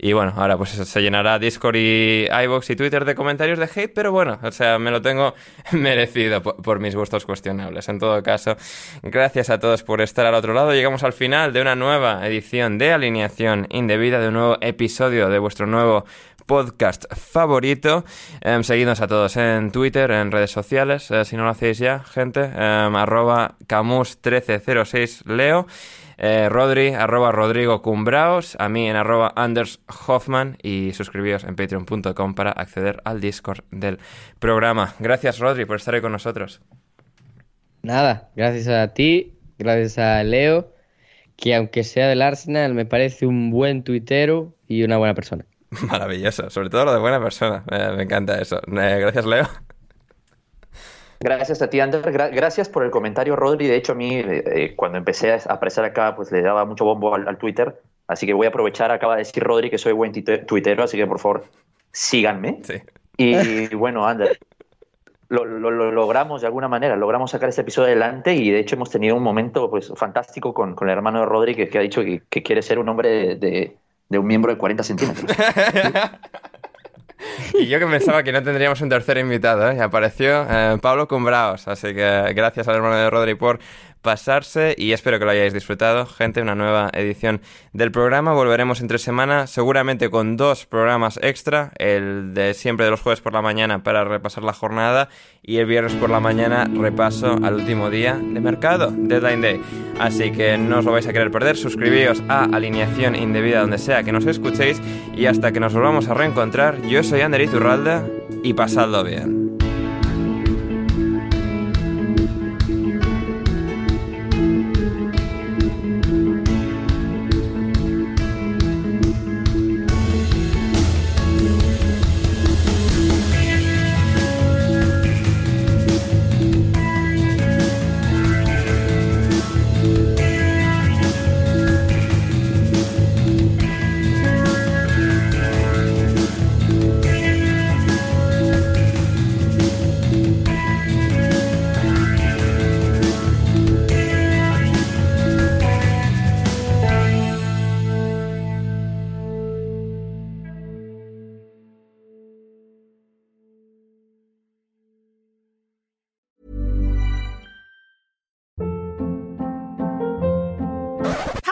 Y bueno, ahora pues se llenará Discord y iBox y Twitter de comentarios de hate, pero bueno, o sea, me lo tengo merecido por, mis gustos cuestionables. En todo caso, gracias a todos por estar al otro lado. Llegamos al final de una nueva edición de Alineación Indebida, de un nuevo episodio de vuestro nuevo podcast favorito. Eh, seguidnos a todos en Twitter, en redes sociales, eh, si no lo hacéis ya, gente. Em, arroba Camus1306 Leo. Eh, Rodri, arroba Rodrigo Cumbraos, a mí en arroba Anders Hoffman y suscribíos en patreon.com para acceder al Discord del programa. Gracias Rodri por estar ahí con nosotros. Nada, gracias a ti, gracias a Leo, que aunque sea del Arsenal me parece un buen tuitero y una buena persona. Maravilloso, sobre todo lo de buena persona. me encanta eso. Eh, gracias, Leo. Gracias a ti, Ander. gracias por el comentario, Rodri. De hecho, a mí, eh, eh, cuando empecé a aparecer acá, pues le daba mucho bombo al, Twitter. Así que voy a aprovechar. Acaba de decir Rodri que soy buen tuitero, así que por favor, síganme. Sí. Y bueno, Ander, lo, logramos de alguna manera, logramos sacar este episodio adelante y de hecho hemos tenido un momento pues fantástico con, con el hermano de Rodri que, ha dicho que, quiere ser un hombre de, de un miembro de 40 centímetros. y yo que pensaba que no tendríamos un tercer invitado, ¿eh? y apareció eh, Pablo Cumbraos. Así que gracias al hermano de Rodri por pasarse y espero que lo hayáis disfrutado. Gente, una nueva edición del programa. Volveremos entre semana, seguramente con dos programas extra. El de siempre de los jueves por la mañana para repasar la jornada y el viernes por la mañana repaso al último día de mercado, Deadline Day. Así que no os lo vais a querer perder. Suscribíos a Alineación Indebida donde sea que nos escuchéis y hasta que nos volvamos a reencontrar, yo soy Ander Iturralde y pasadlo bien.